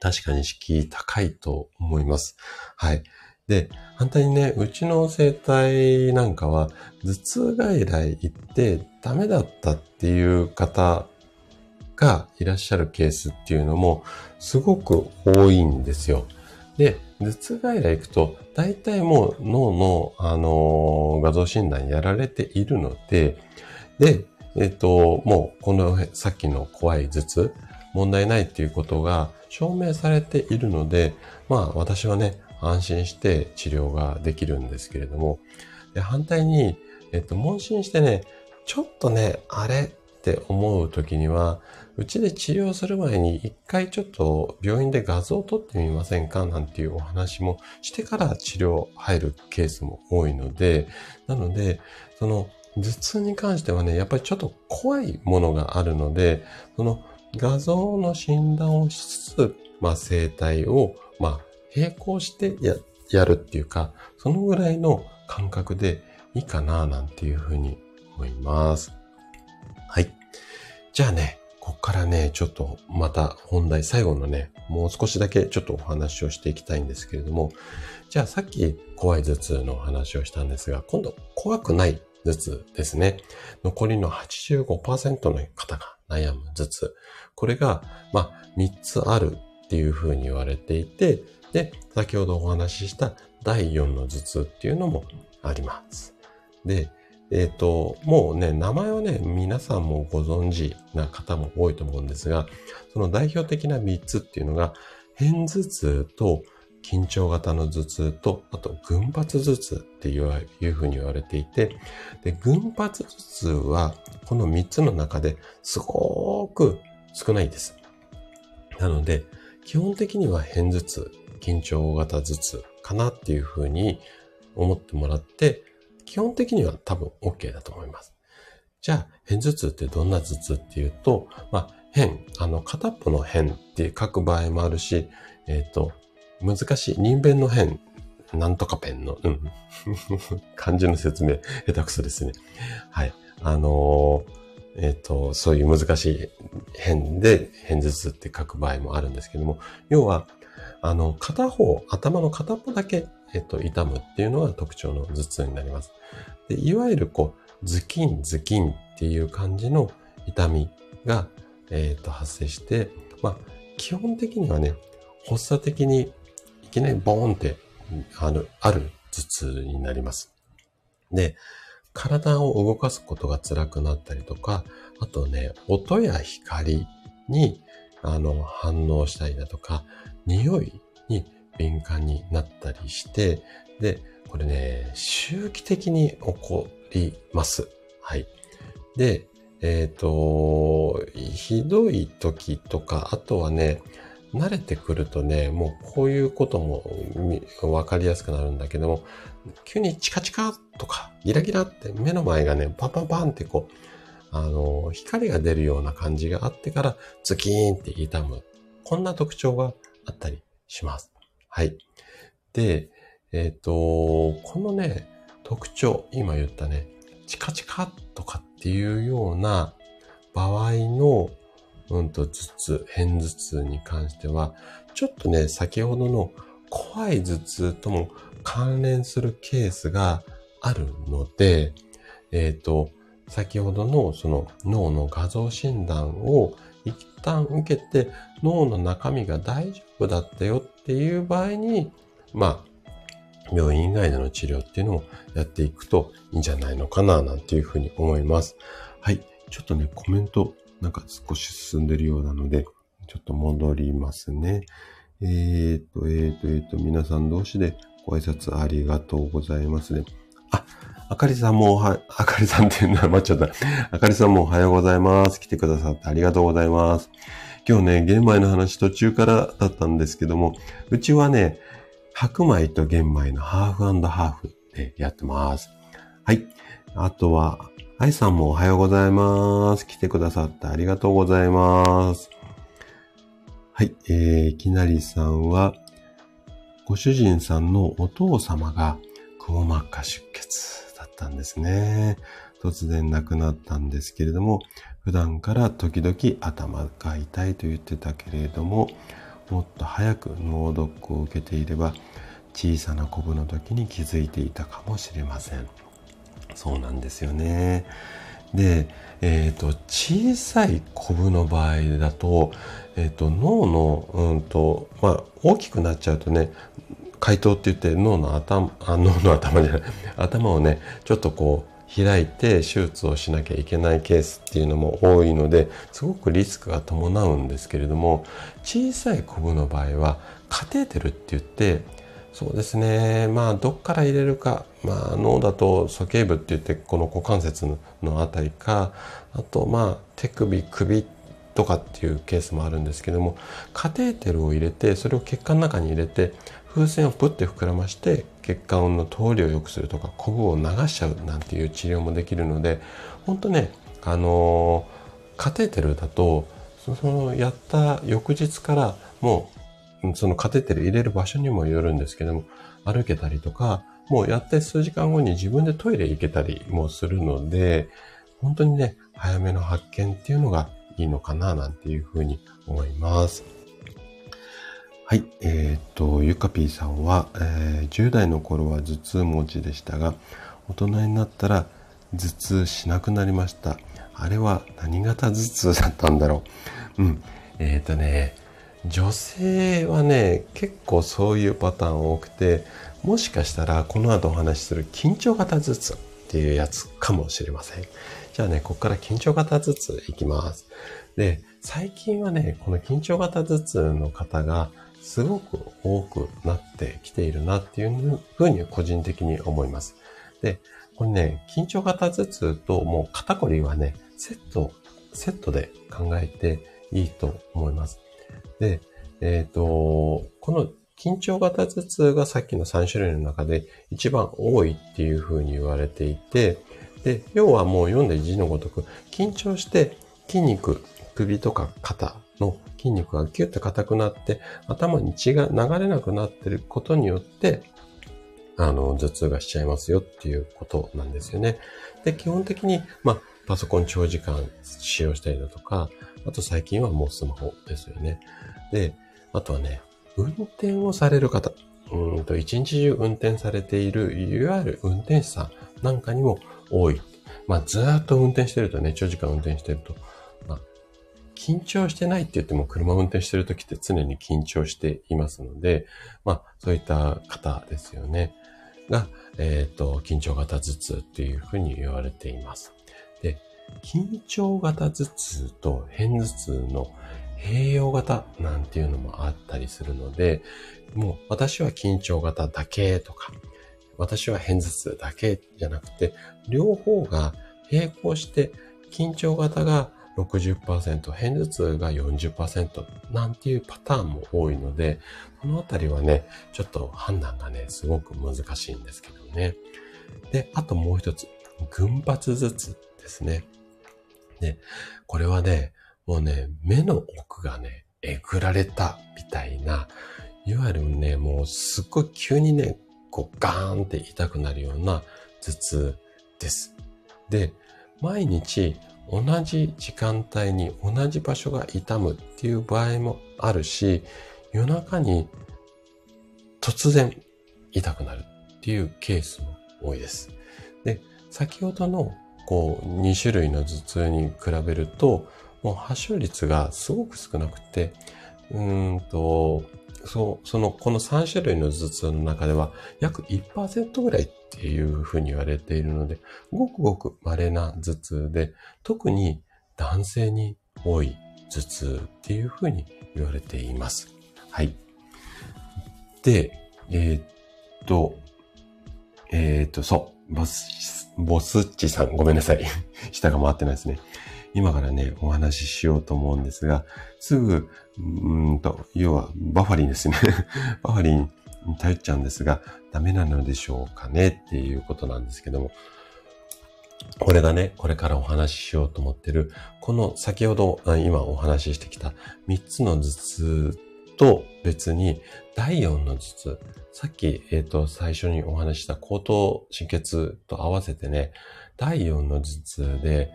確かに敷居高いと思います。はい。で、反対にね、うちの生態なんかは、頭痛外来行ってダメだったっていう方がいらっしゃるケースっていうのもすごく多いんですよ。で、頭痛外来行くと、大体もう脳の、あのー、画像診断やられているので、で、えっ、ー、と、もうこのさっきの怖い頭痛、問題ないっていうことが証明されているので、まあ私はね、安心して治療ができるんですけれども、で反対に、えっと、問診してね、ちょっとね、あれって思う時には、うちで治療する前に一回ちょっと病院で画像を撮ってみませんかなんていうお話もしてから治療入るケースも多いので、なので、その頭痛に関してはね、やっぱりちょっと怖いものがあるので、その画像の診断をしつつ、まあ生体を、まあ並行してや、やるっていうか、そのぐらいの感覚でいいかななんていうふうに思います。はい。じゃあね、こっからね、ちょっとまた本題最後のね、もう少しだけちょっとお話をしていきたいんですけれども、じゃあさっき怖い頭痛のお話をしたんですが、今度怖くない頭痛ですね。残りの85%の方が悩む頭痛。これが、まあ、3つあるっていうふうに言われていて、で、先ほどお話しした第4の頭痛っていうのもあります。で、えっ、ー、と、もうね、名前はね、皆さんもご存知な方も多いと思うんですが、その代表的な3つっていうのが、片頭痛と緊張型の頭痛と、あと群発頭痛っていうふうに言われていて、で、群発頭痛はこの3つの中ですごく少ないです。なので、基本的には片頭痛、緊張型頭痛かなっていうふうに思ってもらって、基本的には多分 OK だと思います。じゃあ、片頭痛ってどんな頭痛っていうと、まあ、変、あの、片っぽの変って書く場合もあるし、えっ、ー、と、難しい、人弁の変、なんとかペンの、うん。漢字の説明、下手くそですね。はい。あのー、えっ、と、そういう難しい変で、変頭痛って書く場合もあるんですけども、要は、あの、片方、頭の片っぽだけ、えっと、痛むっていうのが特徴の頭痛になります。でいわゆる、こう、ズキン、ズキンっていう感じの痛みが、えっと、発生して、まあ、基本的にはね、発作的にいきなりボーンって、ある、ある頭痛になります。で、体を動かすことが辛くなったりとか、あとね、音や光に、あの、反応したりだとか、匂いに敏感になったりして、で、これね、周期的に起こります。はい。で、えっ、ー、と、ひどい時とか、あとはね、慣れてくるとね、もうこういうこともわかりやすくなるんだけども、急にチカチカとかギラギラって目の前がね、パンパンパンってこう、あの、光が出るような感じがあってからズキーンって痛む。こんな特徴があったりします。はい。で、えっ、ー、と、このね、特徴、今言ったね、チカチカとかっていうような場合の、うんと頭痛、片頭痛に関しては、ちょっとね、先ほどの怖い頭痛とも関連するケースがあるので、えっ、ー、と、先ほどのその脳の画像診断を旦受けて脳の中身が大丈夫だったよっていう場合に、まあ、病院以外での治療っていうのもやっていくといいんじゃないのかななんていうふうに思います。はい。ちょっとね、コメントなんか少し進んでるようなので、ちょっと戻りますね。えー、っと、えー、っと、えー、っと、皆さん同士でご挨拶ありがとうございますね。あ、あかりさんもおは、あかりさんっていうのは待っちゃった。あかりさんもおはようございます。来てくださってありがとうございます。今日ね、玄米の話途中からだったんですけども、うちはね、白米と玄米のハーフハーフでやってます。はい。あとは、愛さんもおはようございます。来てくださってありがとうございます。はい。えー、きなりさんは、ご主人さんのお父様がくも膜下出血ったんですね。突然亡くなったんですけれども、普段から時々頭が痛いと言ってたけれども、もっと早く脳ドックを受けていれば、小さなコブの時に気づいていたかもしれません。そうなんですよね。で、えっ、ー、と、小さいコブの場合だと、えっ、ー、と、脳の、うんと、まあ、大きくなっちゃうとね、解凍って言って脳の頭、あ、脳の頭じゃない、頭をね、ちょっとこう、開いて手術をしなきゃいけないケースっていうのも多いのですごくリスクが伴うんですけれども小さいコブの場合はカテーテルって言ってそうですねまあどっから入れるか、まあ、脳だと鼠径部って言ってこの股関節のあたりかあとまあ手首首とかっていうケースもあるんですけどもカテーテルを入れてそれを血管の中に入れて風船をプッて膨らまして血管の通りを良くするとかコブを流しちゃうなんていう治療もできるので本当ねあのカテーテルだとそのやった翌日からもうそのカテーテル入れる場所にもよるんですけども歩けたりとかもうやって数時間後に自分でトイレ行けたりもするので本当にね早めの発見っていうのがいいのかななんていうふうに思います。はい。えっ、と、ゆかぴーさんは、えー、10代の頃は頭痛持ちでしたが、大人になったら頭痛しなくなりました。あれは何型頭痛だったんだろう。うん。えっ、とね、女性はね、結構そういうパターン多くて、もしかしたらこの後お話しする緊張型頭痛っていうやつかもしれません。じゃあね、ここから緊張型頭痛いきます。で、最近はね、この緊張型頭痛の方がすごく多くなってきているなっていうふうに個人的に思います。で、これね、緊張型頭痛ともう肩こりはね、セット、セットで考えていいと思います。で、えっ、ー、と、この緊張型頭痛がさっきの3種類の中で一番多いっていうふうに言われていて、で、要はもう読んで字のごとく、緊張して筋肉、首とか肩筋肉がギュッと硬くなって、頭に血が流れなくなってることによって、あの、頭痛がしちゃいますよっていうことなんですよね。で、基本的に、まあ、パソコン長時間使用したりだとか、あと最近はもうスマホですよね。で、あとはね、運転をされる方、うんと、一日中運転されている、いわゆる運転手さんなんかにも多い。まあ、ずっと運転してるとね、長時間運転してると、緊張してないって言っても車運転してる時って常に緊張していますので、まあそういった方ですよね。が、えっ、ー、と、緊張型頭痛っていうふうに言われています。で、緊張型頭痛と偏頭痛の併用型なんていうのもあったりするので、もう私は緊張型だけとか、私は偏頭痛だけじゃなくて、両方が並行して緊張型が60%、偏頭痛が40%なんていうパターンも多いので、このあたりはね、ちょっと判断がね、すごく難しいんですけどね。で、あともう一つ、群発頭痛ですね。で、これはね、もうね、目の奥がね、えぐられたみたいな、いわゆるね、もうすっごい急にね、こうガーンって痛くなるような頭痛です。で、毎日同じ時間帯に同じ場所が痛むっていう場合もあるし、夜中に突然痛くなるっていうケースも多いです。で、先ほどのこう2種類の頭痛に比べると、もう発症率がすごく少なくて、うんと、そう、その、この3種類の頭痛の中では約1%ぐらいっていうふうに言われているので、ごくごく稀な頭痛で、特に男性に多い頭痛っていうふうに言われています。はい。で、えー、っと、えー、っと、そう、ボス、ボスッチさん、ごめんなさい。下が回ってないですね。今からね、お話ししようと思うんですが、すぐ、うんと、要は、バファリンですね。バファリン頼っちゃうんですが、ダメなのでしょうかねっていうことなんですけども、これがね、これからお話ししようと思ってる、この先ほど今お話ししてきた3つの頭痛と別に第4の頭痛、さっき、えっ、ー、と、最初にお話した口頭神経痛と合わせてね、第4の頭痛で、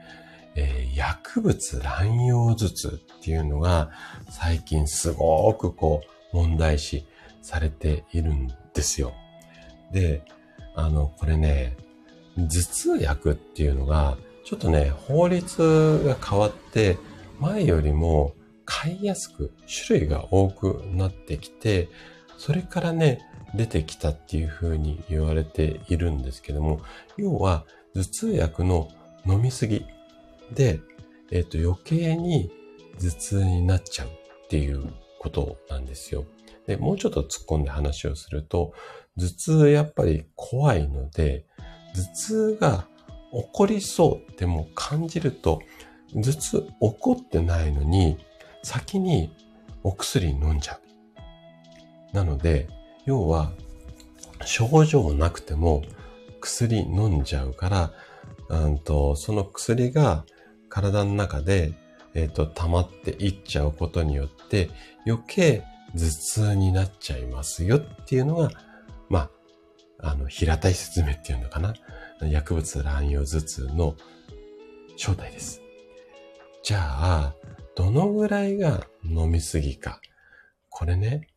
えー、薬物乱用頭痛っていうのが最近すごくこう問題視されているんですよ。で、あの、これね、頭痛薬っていうのがちょっとね、法律が変わって前よりも買いやすく種類が多くなってきて、それからね、出てきたっていうふうに言われているんですけども、要は頭痛薬の飲みすぎで、えっ、と余計に頭痛になっちゃうっていうことなんですよ。で、もうちょっと突っ込んで話をすると、頭痛やっぱり怖いので、頭痛が起こりそうっても感じると、頭痛起こってないのに、先にお薬飲んじゃう。なので、要は、症状なくても薬飲んじゃうから、うんとその薬が体の中で、えっ、ー、と、溜まっていっちゃうことによって、余計頭痛になっちゃいますよっていうのが、まあ、あの、平たい説明っていうのかな。薬物乱用頭痛の正体です。じゃあ、どのぐらいが飲みすぎか。これね、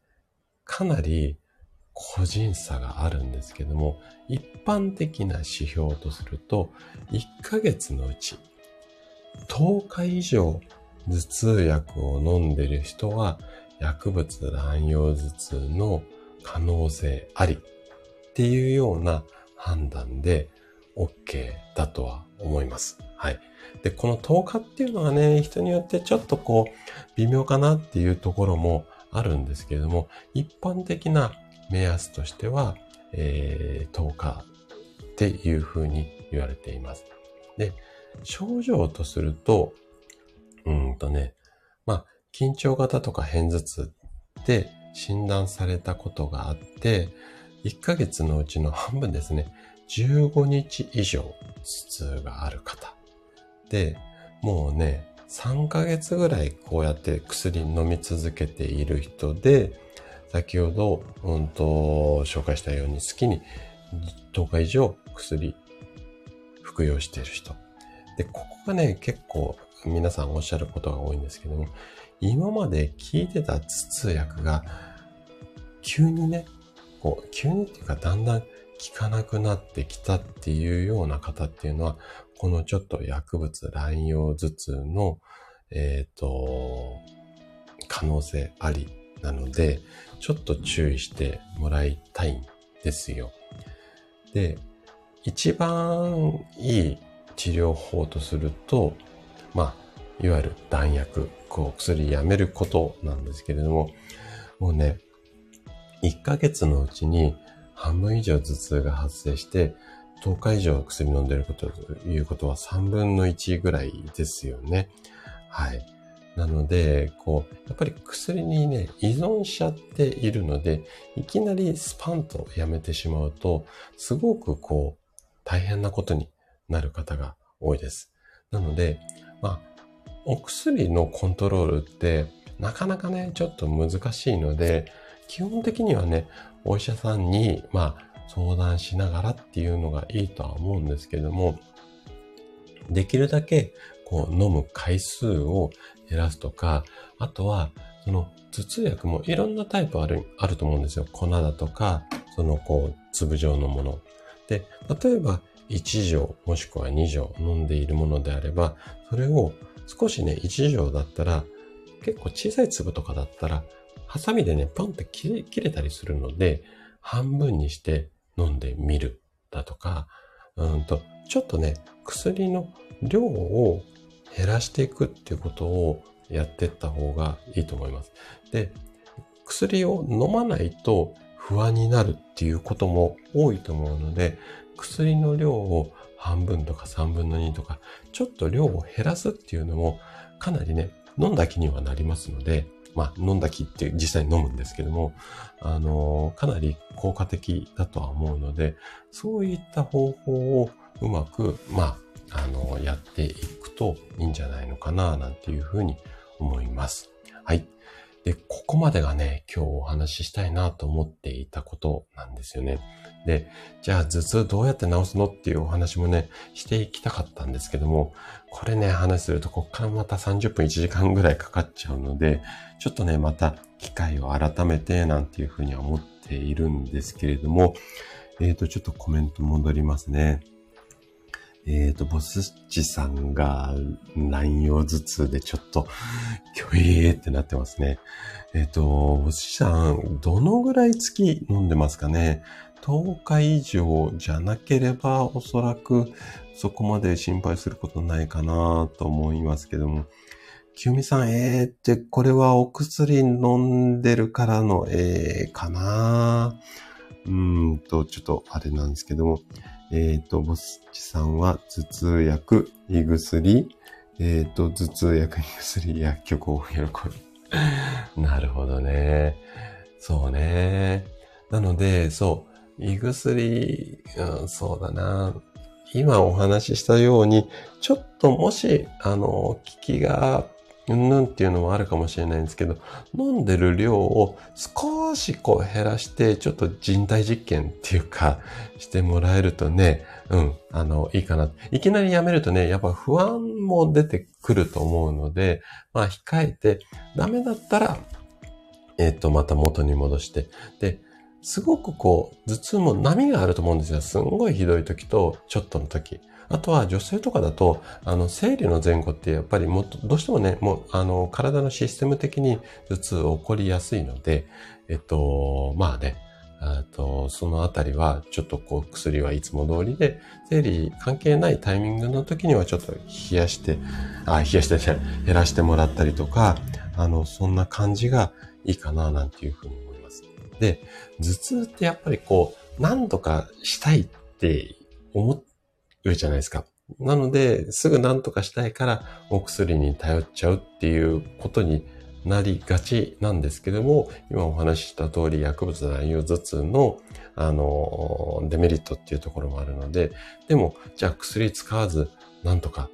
かなり個人差があるんですけども、一般的な指標とすると、1ヶ月のうち10日以上頭痛薬を飲んでる人は薬物乱用頭痛の可能性ありっていうような判断で OK だとは思います。はい。で、この10日っていうのはね、人によってちょっとこう、微妙かなっていうところもあるんですけれども、一般的な目安としては、えー、10日っていうふうに言われています。で、症状とすると、うんとね、まあ、緊張型とか偏頭痛で診断されたことがあって、1ヶ月のうちの半分ですね、15日以上頭痛がある方。で、もうね、3ヶ月ぐらいこうやって薬飲み続けている人で、先ほど、うんと、紹介したように月に10日以上薬服用している人。で、ここがね、結構皆さんおっしゃることが多いんですけども、今まで効いてた頭痛薬が、急にね、こう、急にっていうかだんだん効かなくなってきたっていうような方っていうのは、このちょっと薬物乱用頭痛の、えっ、ー、と、可能性ありなので、ちょっと注意してもらいたいんですよ。で、一番いい治療法とすると、まあ、いわゆる弾薬、こう、薬やめることなんですけれども、もうね、1ヶ月のうちに半分以上頭痛が発生して、10日以上薬飲んでることということは3分の1ぐらいですよね。はい。なので、こう、やっぱり薬にね、依存しちゃっているので、いきなりスパンとやめてしまうと、すごくこう、大変なことになる方が多いです。なので、まあ、お薬のコントロールってなかなかね、ちょっと難しいので、基本的にはね、お医者さんに、まあ、相談しながらっていうのがいいとは思うんですけども、できるだけ、こう、飲む回数を減らすとか、あとは、その、頭痛薬もいろんなタイプある、あると思うんですよ。粉だとか、その、こう、粒状のもの。で、例えば、1錠もしくは2錠飲んでいるものであれば、それを少しね、1錠だったら、結構小さい粒とかだったら、ハサミでね、ポンって切れたりするので、半分にして飲んでみるだとか、うんと、ちょっとね、薬の量を減らしていくっていうことをやっていった方がいいと思います。で、薬を飲まないと不安になるっていうことも多いと思うので、薬の量を半分とか3分の2とか、ちょっと量を減らすっていうのも、かなりね、飲んだ気にはなりますので、まあ、飲んだ気って実際に飲むんですけども、あのかなり効果的だとは思うので、そういった方法をうまく、まあ、あのやっていくといいんじゃないのかな、なんていうふうに思います。はい。で、ここまでがね、今日お話ししたいなと思っていたことなんですよね。で、じゃあ頭痛どうやって治すのっていうお話もね、していきたかったんですけども、これね、話するとこっからまた30分1時間ぐらいかかっちゃうので、ちょっとね、また機会を改めてなんていうふうには思っているんですけれども、えっ、ー、と、ちょっとコメント戻りますね。えっ、ー、と、ボスッチさんが乱用頭痛でちょっと、きょえーってなってますね。えっ、ー、と、ボスッチさん、どのぐらい月飲んでますかね ?10 日以上じゃなければ、おそらくそこまで心配することないかなと思いますけども。清美さん、えーって、これはお薬飲んでるからのえーかな？うーんと、ちょっとあれなんですけども。えっ、ー、と、ボスチさんは頭痛薬、胃薬、えっ、ー、と、頭痛薬、胃薬、薬局を喜ぶ。なるほどね。そうね。なので、そう、胃薬、うん、そうだな。今お話ししたように、ちょっともし、あの、効きがうんぬんっていうのもあるかもしれないんですけど、飲んでる量を少しこう減らして、ちょっと人体実験っていうか、してもらえるとね、うん、あの、いいかな。いきなりやめるとね、やっぱ不安も出てくると思うので、まあ控えて、ダメだったら、えっ、ー、と、また元に戻して、で、すごくこう、頭痛も波があると思うんですよ。すんごいひどい時と、ちょっとの時。あとは女性とかだと、あの、生理の前後ってやっぱりもっと、どうしてもね、もう、あの、体のシステム的に頭痛起こりやすいので、えっと、まあね、とそのあたりはちょっとこう薬はいつも通りで、生理関係ないタイミングの時にはちょっと冷やして、あ、冷やしてね、減らしてもらったりとか、あの、そんな感じがいいかななんていうふうに思います。で、頭痛ってやっぱりこう、何とかしたいって思っるじゃないですか。なので、すぐ何とかしたいからお薬に頼っちゃうっていうことになりがちなんですけども、今お話しした通り薬物乱用頭痛の、あの、デメリットっていうところもあるので、でも、じゃあ薬使わず何とか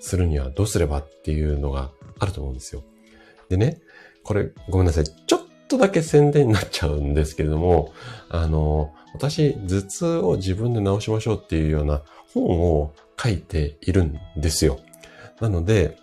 するにはどうすればっていうのがあると思うんですよ。でね、これごめんなさい。ちょっとだけ宣伝になっちゃうんですけれども、あの、私、頭痛を自分で治しましょうっていうような本を書いているんですよ。なので、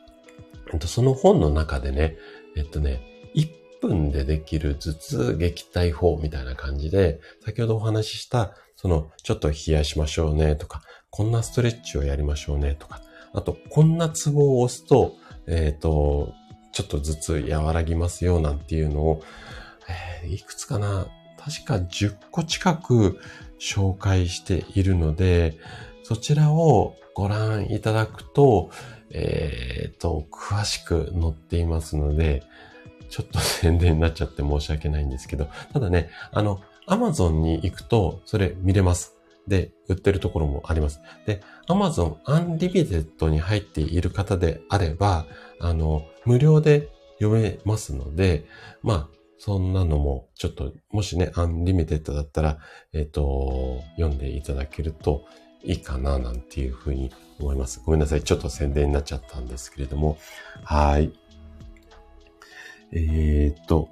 その本の中でね、えっとね、1分でできる頭痛撃退法みたいな感じで、先ほどお話しした、その、ちょっと冷やしましょうねとか、こんなストレッチをやりましょうねとか、あと、こんなツボを押すと、えっ、ー、と、ちょっと頭痛和らぎますよなんていうのを、えー、いくつかな確か10個近く紹介しているので、そちらをご覧いただくと、えっ、と、詳しく載っていますので、ちょっと宣伝になっちゃって申し訳ないんですけど、ただね、あの、アマゾンに行くと、それ見れます。で、売ってるところもあります。で、アマゾンアンリミテッドに入っている方であれば、あの、無料で読めますので、まあ、そんなのも、ちょっと、もしね、アンリミテッドだったら、えっ、ー、と、読んでいただけるといいかななんていうふうに思います。ごめんなさい。ちょっと宣伝になっちゃったんですけれども。はい。えー、っと、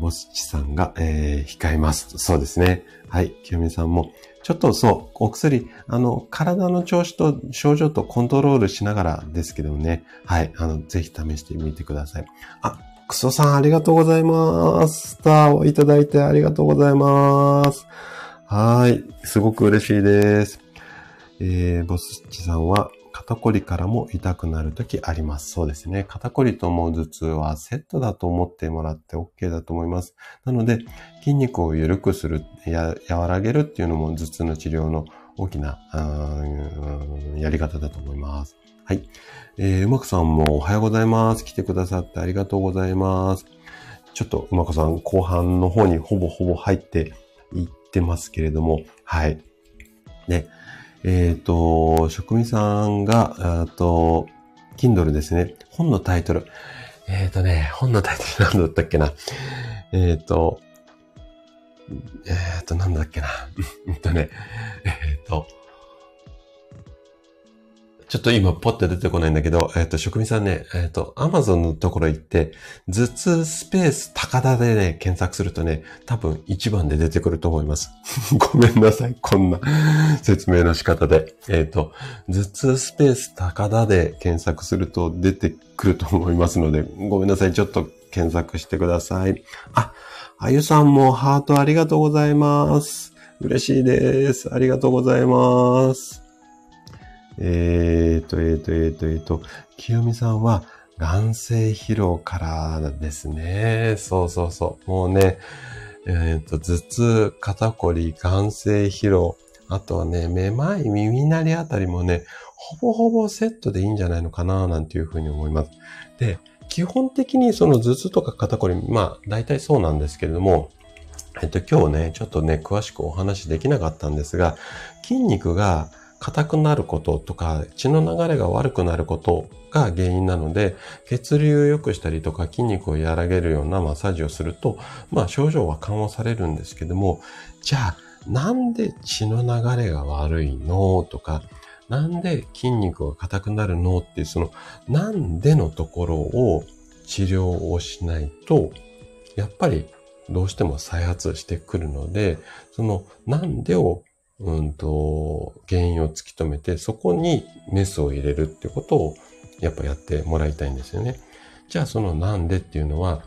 ボスチさんが、えー、控えます。そうですね。はい。清美さんも、ちょっとそう、お薬、あの、体の調子と症状とコントロールしながらですけどもね。はい。あの、ぜひ試してみてください。あ、クソさんありがとうございます。スターをいただいてありがとうございます。はい。すごく嬉しいです。えー、ボスッチさんは、肩こりからも痛くなるときあります。そうですね。肩こりと思う頭痛はセットだと思ってもらって OK だと思います。なので、筋肉を緩くする、や、和らげるっていうのも頭痛の治療の大きな、やり方だと思います。はい。えー、うまくさんもおはようございます。来てくださってありがとうございます。ちょっとうまくさん後半の方にほぼほぼ入っていってますけれども、はい。ね。えっ、ー、と、職人さんが、えっと、Kindle ですね。本のタイトル。えっ、ー、とね、本のタイトル何だったっけな。えっ、ー、と、えっ、と、なんだっけな。えっとね、えっと、ちょっと今ポッて出てこないんだけど、えっ、と、職人さんね、えっ、と、アマゾンのところ行って、頭痛スペース高田でね、検索するとね、多分一番で出てくると思います。ごめんなさい、こんな 説明の仕方で。えっ、と、頭痛スペース高田で検索すると出てくると思いますので、ごめんなさい、ちょっと検索してください。あ、あゆさんもハートありがとうございます。嬉しいです。ありがとうございます。えーと、えーと、えーと、えーと、清美さんは、眼性疲労からですね。そうそうそう。もうね、えっ、と、頭痛、肩こり、眼性疲労、あとはね、めまい、耳鳴りあたりもね、ほぼほぼセットでいいんじゃないのかな、なんていうふうに思います。で、基本的にその頭痛とか肩こり、まあ、大体そうなんですけれども、えっと、今日ね、ちょっとね、詳しくお話できなかったんですが、筋肉が硬くなることとか、血の流れが悪くなることが原因なので、血流を良くしたりとか筋肉を和らげるようなマッサージをすると、まあ症状は緩和されるんですけども、じゃあ、なんで血の流れが悪いのとか、なんで筋肉が硬くなるのっていう、その、なんでのところを治療をしないと、やっぱりどうしても再発してくるので、その、なんでをうんと、原因を突き止めて、そこにメスを入れるってことを、やっぱやってもらいたいんですよね。じゃあそのなんでっていうのは、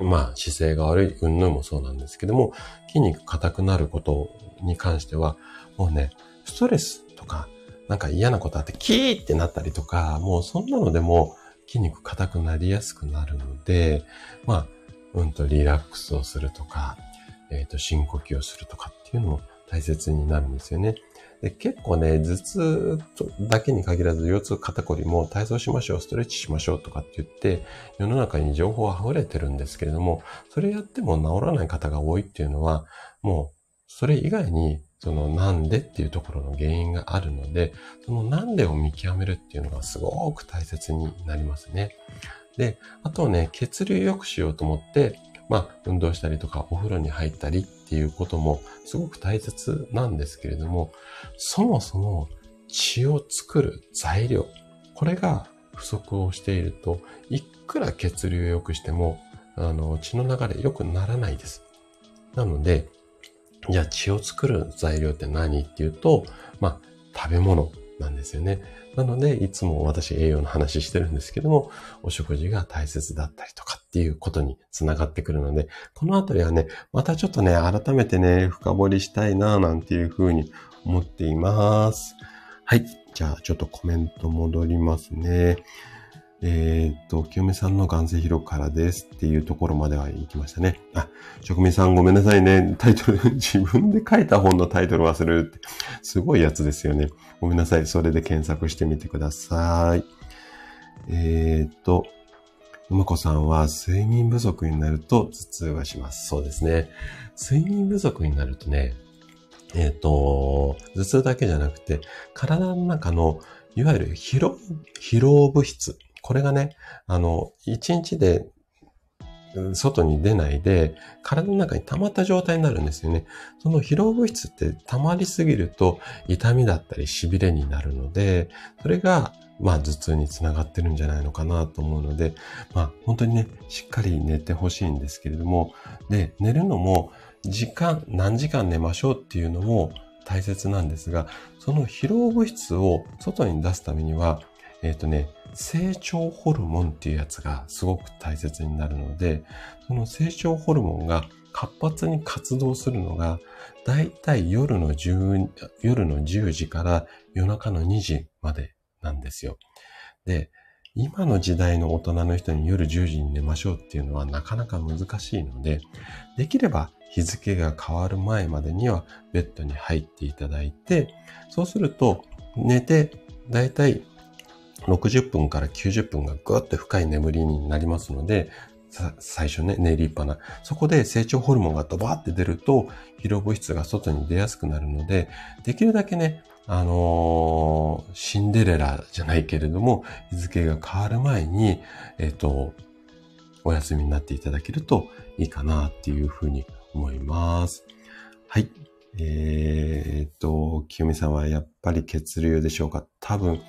まあ姿勢が悪い、うんぬんもそうなんですけども、筋肉硬くなることに関しては、もうね、ストレスとか、なんか嫌なことあってキーってなったりとか、もうそんなのでも筋肉硬くなりやすくなるので、まあ、うんとリラックスをするとか、えっ、ー、と深呼吸をするとかっていうのも大切になるんですよね。で結構ね、頭痛だけに限らず腰痛肩こりも体操しましょう、ストレッチしましょうとかって言って、世の中に情報は溢れてるんですけれども、それやっても治らない方が多いっていうのは、もうそれ以外にそのなんでっていうところの原因があるので、そのなんでを見極めるっていうのがすごく大切になりますね。で、あとね、血流良くしようと思って、まあ、運動したりとかお風呂に入ったりっていうこともすごく大切なんですけれども、そもそも血を作る材料、これが不足をしていると、いくら血流を良くしても、あの、血の流れ良くならないです。なので、じゃあ血を作る材料って何っていうと、まあ、食べ物なんですよね。なので、いつも私栄養の話してるんですけども、お食事が大切だったりとかっていうことにつながってくるので、このあたりはね、またちょっとね、改めてね、深掘りしたいな、なんていうふうに思っています。はい。じゃあ、ちょっとコメント戻りますね。えー、っと、清美さんの眼性疲労からですっていうところまでは行きましたね。あ、職人さんごめんなさいね。タイトル、自分で書いた本のタイトル忘れるって、すごいやつですよね。ごめんなさい。それで検索してみてください。えー、っと、うまこさんは睡眠不足になると頭痛がします。そうですね。睡眠不足になるとね、えっ、と、頭痛だけじゃなくて、体の中のいわゆる疲労、疲労物質。これがね、あの、一日で外に出ないで、体の中に溜まった状態になるんですよね。その疲労物質って溜まりすぎると痛みだったり痺れになるので、それが、まあ頭痛につながってるんじゃないのかなと思うので、まあ本当にね、しっかり寝てほしいんですけれども、で、寝るのも時間、何時間寝ましょうっていうのも大切なんですが、その疲労物質を外に出すためには、えっ、ー、とね、成長ホルモンっていうやつがすごく大切になるので、その成長ホルモンが活発に活動するのが、だいたい夜の10、夜の10時から夜中の2時までなんですよ。で、今の時代の大人の人に夜10時に寝ましょうっていうのはなかなか難しいので、できれば日付が変わる前までにはベッドに入っていただいて、そうすると寝てだいたい60分から90分がぐーっと深い眠りになりますので、最初ね、寝りっぱな。そこで成長ホルモンがドバーって出ると、疲労物質が外に出やすくなるので、できるだけね、あのー、シンデレラじゃないけれども、日付が変わる前に、えっ、ー、と、お休みになっていただけるといいかなっていうふうに思います。はい。えー、っと、清美さんはやっぱり血流でしょうか？多分、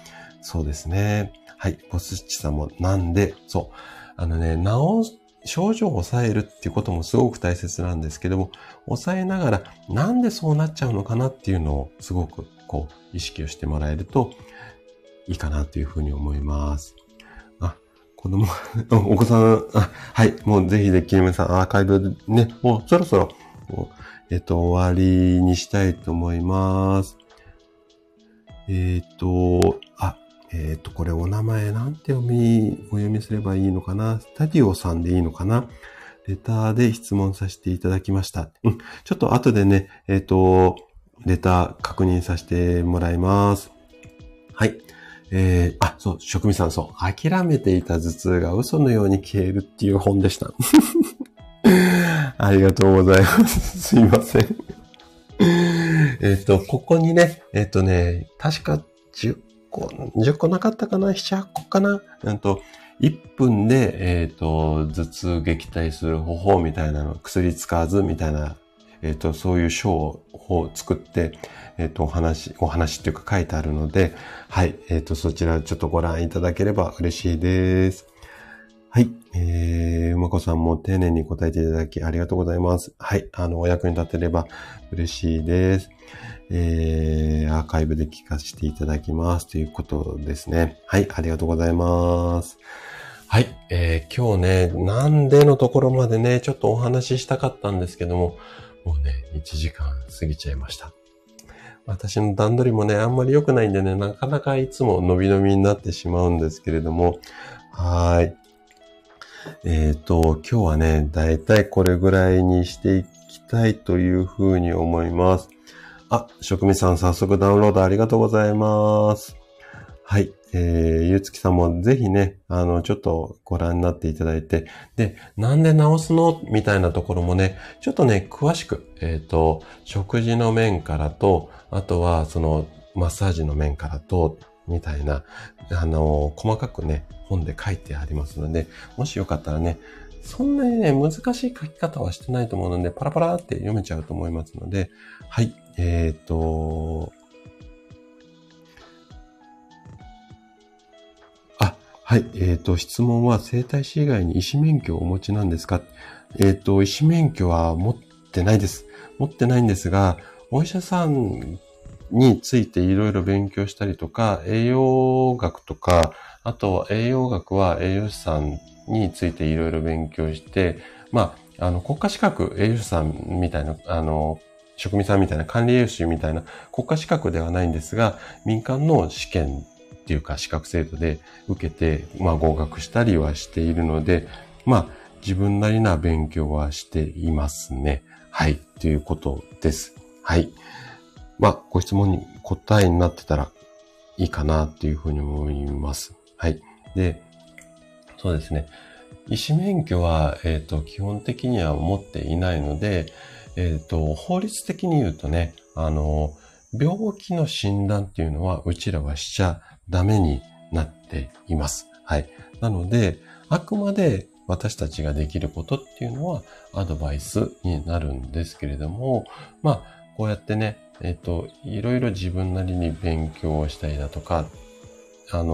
そうですね。はい。ボスチさんもなんで、そう。あのね、治す症状を抑えるっていうこともすごく大切なんですけども、抑えながらなんでそうなっちゃうのかなっていうのをすごくこう意識をしてもらえるといいかなというふうに思います。あ、子供、お子さん、あはい、もうぜひできるさんアーカイブね、もうそろそろ、えっと、終わりにしたいと思います。えっ、と、あ、えっ、ー、と、これお名前なんて読み、お読みすればいいのかな？スタディオさんでいいのかな？レターで質問させていただきました。うん。ちょっと後でね、えっ、ー、と、レター確認させてもらいます。はい。えー、あ、そう、職味さん、そう、諦めていた頭痛が嘘のように消えるっていう本でした。ありがとうございます。すいません。えっと、ここにね、えっ、ー、とね、確か10個、10個なかったかな ?7、8個かな？うんと、1分で、えっ、ー、と、頭痛撃退する方法みたいなの、薬使わずみたいな、えっ、ー、と、そういう章を作って、えっ、ー、と、お話、お話っていうか書いてあるので、はい、えっ、と、そちらちょっとご覧いただければ嬉しいです。はい。えー、うまこさんも丁寧に答えていただきありがとうございます。はい。あの、お役に立てれば嬉しいです。えー、アーカイブで聞かせていただきますということですね。はい。ありがとうございます。はい。えー、今日ね、なんでのところまでね、ちょっとお話ししたかったんですけども、もうね、1時間過ぎちゃいました。私の段取りもね、あんまり良くないんでね、なかなかいつも伸び伸びになってしまうんですけれども、はい。えっ、ー、と、今日はね、だいたいこれぐらいにしていきたいというふうに思います。あ、職味さん早速ダウンロードありがとうございます。はい。えー、ゆうつきさんもぜひね、あの、ちょっとご覧になっていただいて、で、なんで直すの？みたいなところもね、ちょっとね、詳しく、えっ、ー、と、食事の面からと、あとは、その、マッサージの面からと、みたいな、あの、細かくね、本で書いてありますので、もしよかったらね、そんなにね、難しい書き方はしてないと思うので、パラパラって読めちゃうと思いますので、はい、えっ、ー、と、あ、はい、えっ、ー、と、質問は生体師以外に医師免許をお持ちなんですか？えっ、ー、と、医師免許は持ってないです。持ってないんですが、お医者さんについていろいろ勉強したりとか、栄養学とか、あと栄養学は栄養士さんについていろいろ勉強して、まあ、あの、国家資格栄養士さんみたいな、あの、職味さんみたいな管理栄養士みたいな国家資格ではないんですが、民間の試験っていうか資格制度で受けて、まあ合格したりはしているので、まあ自分なりな勉強はしていますね。はい。ということです。はい。まあ、ご質問に答えになってたらいいかなっていうふうに思います。はい。で、そうですね。医師免許は、えっ、ー、と、基本的には持っていないので、えっ、ー、と、法律的に言うとね、あの、病気の診断っていうのは、うちらはしちゃダメになっています。はい。なので、あくまで私たちができることっていうのはアドバイスになるんですけれども、まあ、こうやってね、えっ、と、いろいろ自分なりに勉強をしたりだとか、あのー、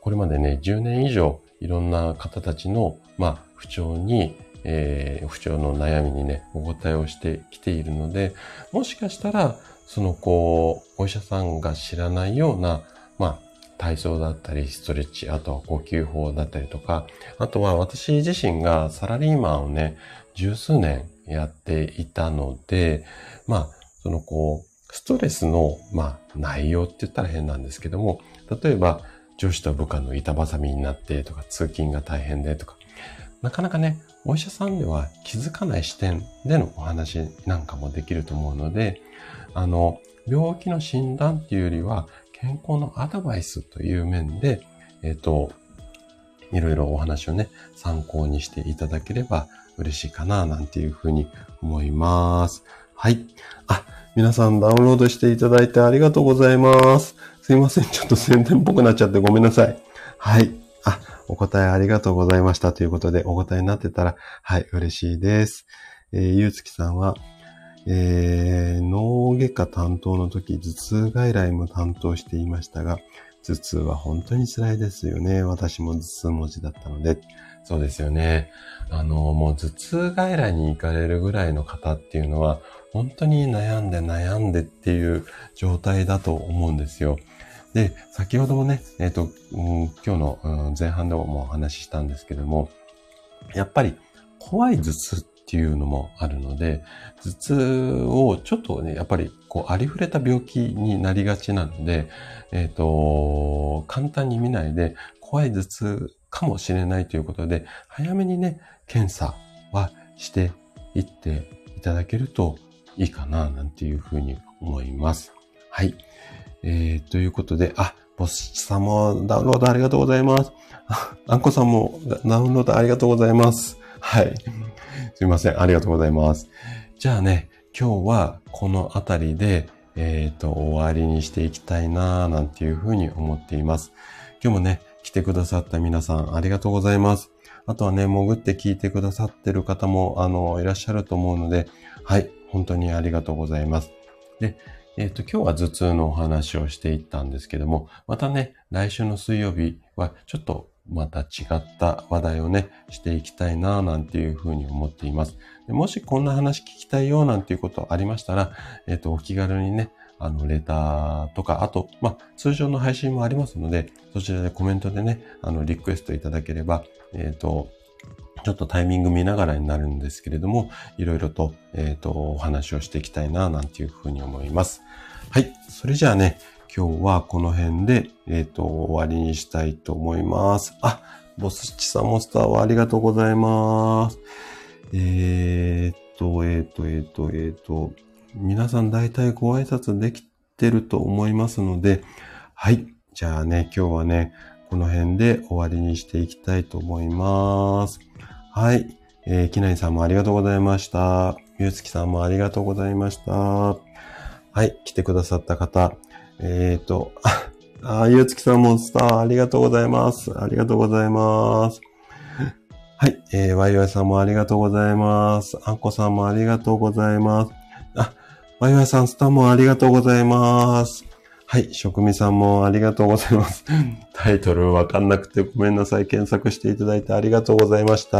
これまでね、10年以上いろんな方たちの、まあ、不調に、えー、不調の悩みにね、お答えをしてきているので、もしかしたら、そのこう、お医者さんが知らないような、まあ、体操だったり、ストレッチ、あとは呼吸法だったりとか、あとは私自身がサラリーマンをね、十数年やっていたので、まあ、そのこう、ストレスの、まあ、内容って言ったら変なんですけども、例えば、上司と部下の板挟みになってとか、通勤が大変でとか、なかなかね、お医者さんでは気づかない視点でのお話なんかもできると思うので、あの、病気の診断っていうよりは、健康のアドバイスという面で、えっ、ー、と、いろいろお話をね、参考にしていただければ嬉しいかな、なんていうふうに思います。はい。あ、皆さんダウンロードしていただいてありがとうございます。すいません。ちょっと宣伝っぽくなっちゃってごめんなさい。はい。あ、お答えありがとうございましたということで、お答えになってたら、はい、嬉しいです。えー、ゆうつきさんは、えー、脳外科担当の時、頭痛外来も担当していましたが、頭痛は本当に辛いですよね。私も頭痛文字だったので。そうですよね。あの、もう頭痛外来に行かれるぐらいの方っていうのは、本当に悩んで悩んでっていう状態だと思うんですよ。で、先ほどもね、えっ、ー、と、うん、今日の、前半でもお話ししたんですけども、やっぱり怖い頭痛っていうのもあるので、頭痛をちょっとね、やっぱりこうありふれた病気になりがちなので、えっ、ー、と、簡単に見ないで怖い頭痛かもしれないということで、早めにね、検査はしていっていただけるといいかな、なんていうふうに思います。はい。えー、ということで、あ、ボスさんもダウンロードありがとうございます。あ、あんこさんもダウンロードありがとうございます。はい。すいません。ありがとうございます。じゃあね、今日はこのあたりで、えっ、ー、と、終わりにしていきたいななんていうふうに思っています。今日もね、来てくださった皆さんありがとうございます。あとはね、潜って聞いてくださってる方も、あの、いらっしゃると思うので、はい、本当にありがとうございます。で、えっ、と、今日は頭痛のお話をしていったんですけども、またね、来週の水曜日はちょっとまた違った話題をね、していきたいなぁなんていうふうに思っています。でもしこんな話聞きたいよなんていうことありましたら、えっ、と、お気軽にね、あの、レターとか、あと、まあ、通常の配信もありますので、そちらでコメントでね、あの、リクエストいただければ、えっ、と、ちょっとタイミング見ながらになるんですけれども、いろいろと、えっ、ー、と、お話をしていきたいな、なんていうふうに思います。はい。それじゃあね、今日はこの辺で、えっ、ー、と、終わりにしたいと思います。あ、ボスチサモスターはありがとうございます。えっ、と、えっ、と、えっ、と、えっ、と、皆さん大体ご挨拶できてると思いますので、はい。じゃあね、今日はね、この辺で終わりにしていきたいと思います。はい。えー、きないさんもありがとうございました。ゆうつきさんもありがとうございました。はい。来てくださった方。えっ、ー、と、あ、ゆうつきさんもスターありがとうございます。ありがとうございます。はい。えー、わいわいさんもありがとうございます。あんこさんもありがとうございます。あ、わいわいさん、スターもありがとうございます。はい。職味さんもありがとうございます。タイトルわかんなくてごめんなさい。検索していただいてありがとうございました。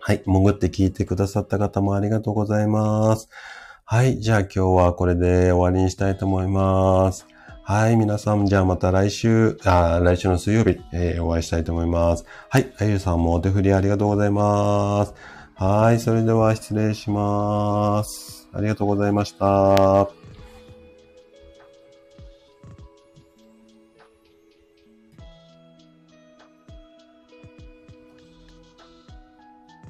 はい。潜って聞いてくださった方もありがとうございます。はい。じゃあ今日はこれで終わりにしたいと思います。はい。皆さん、じゃあまた来週、あ来週の水曜日、えー、お会いしたいと思います。はい。あゆさんもお手振りありがとうございます。はい。それでは失礼します。ありがとうございました。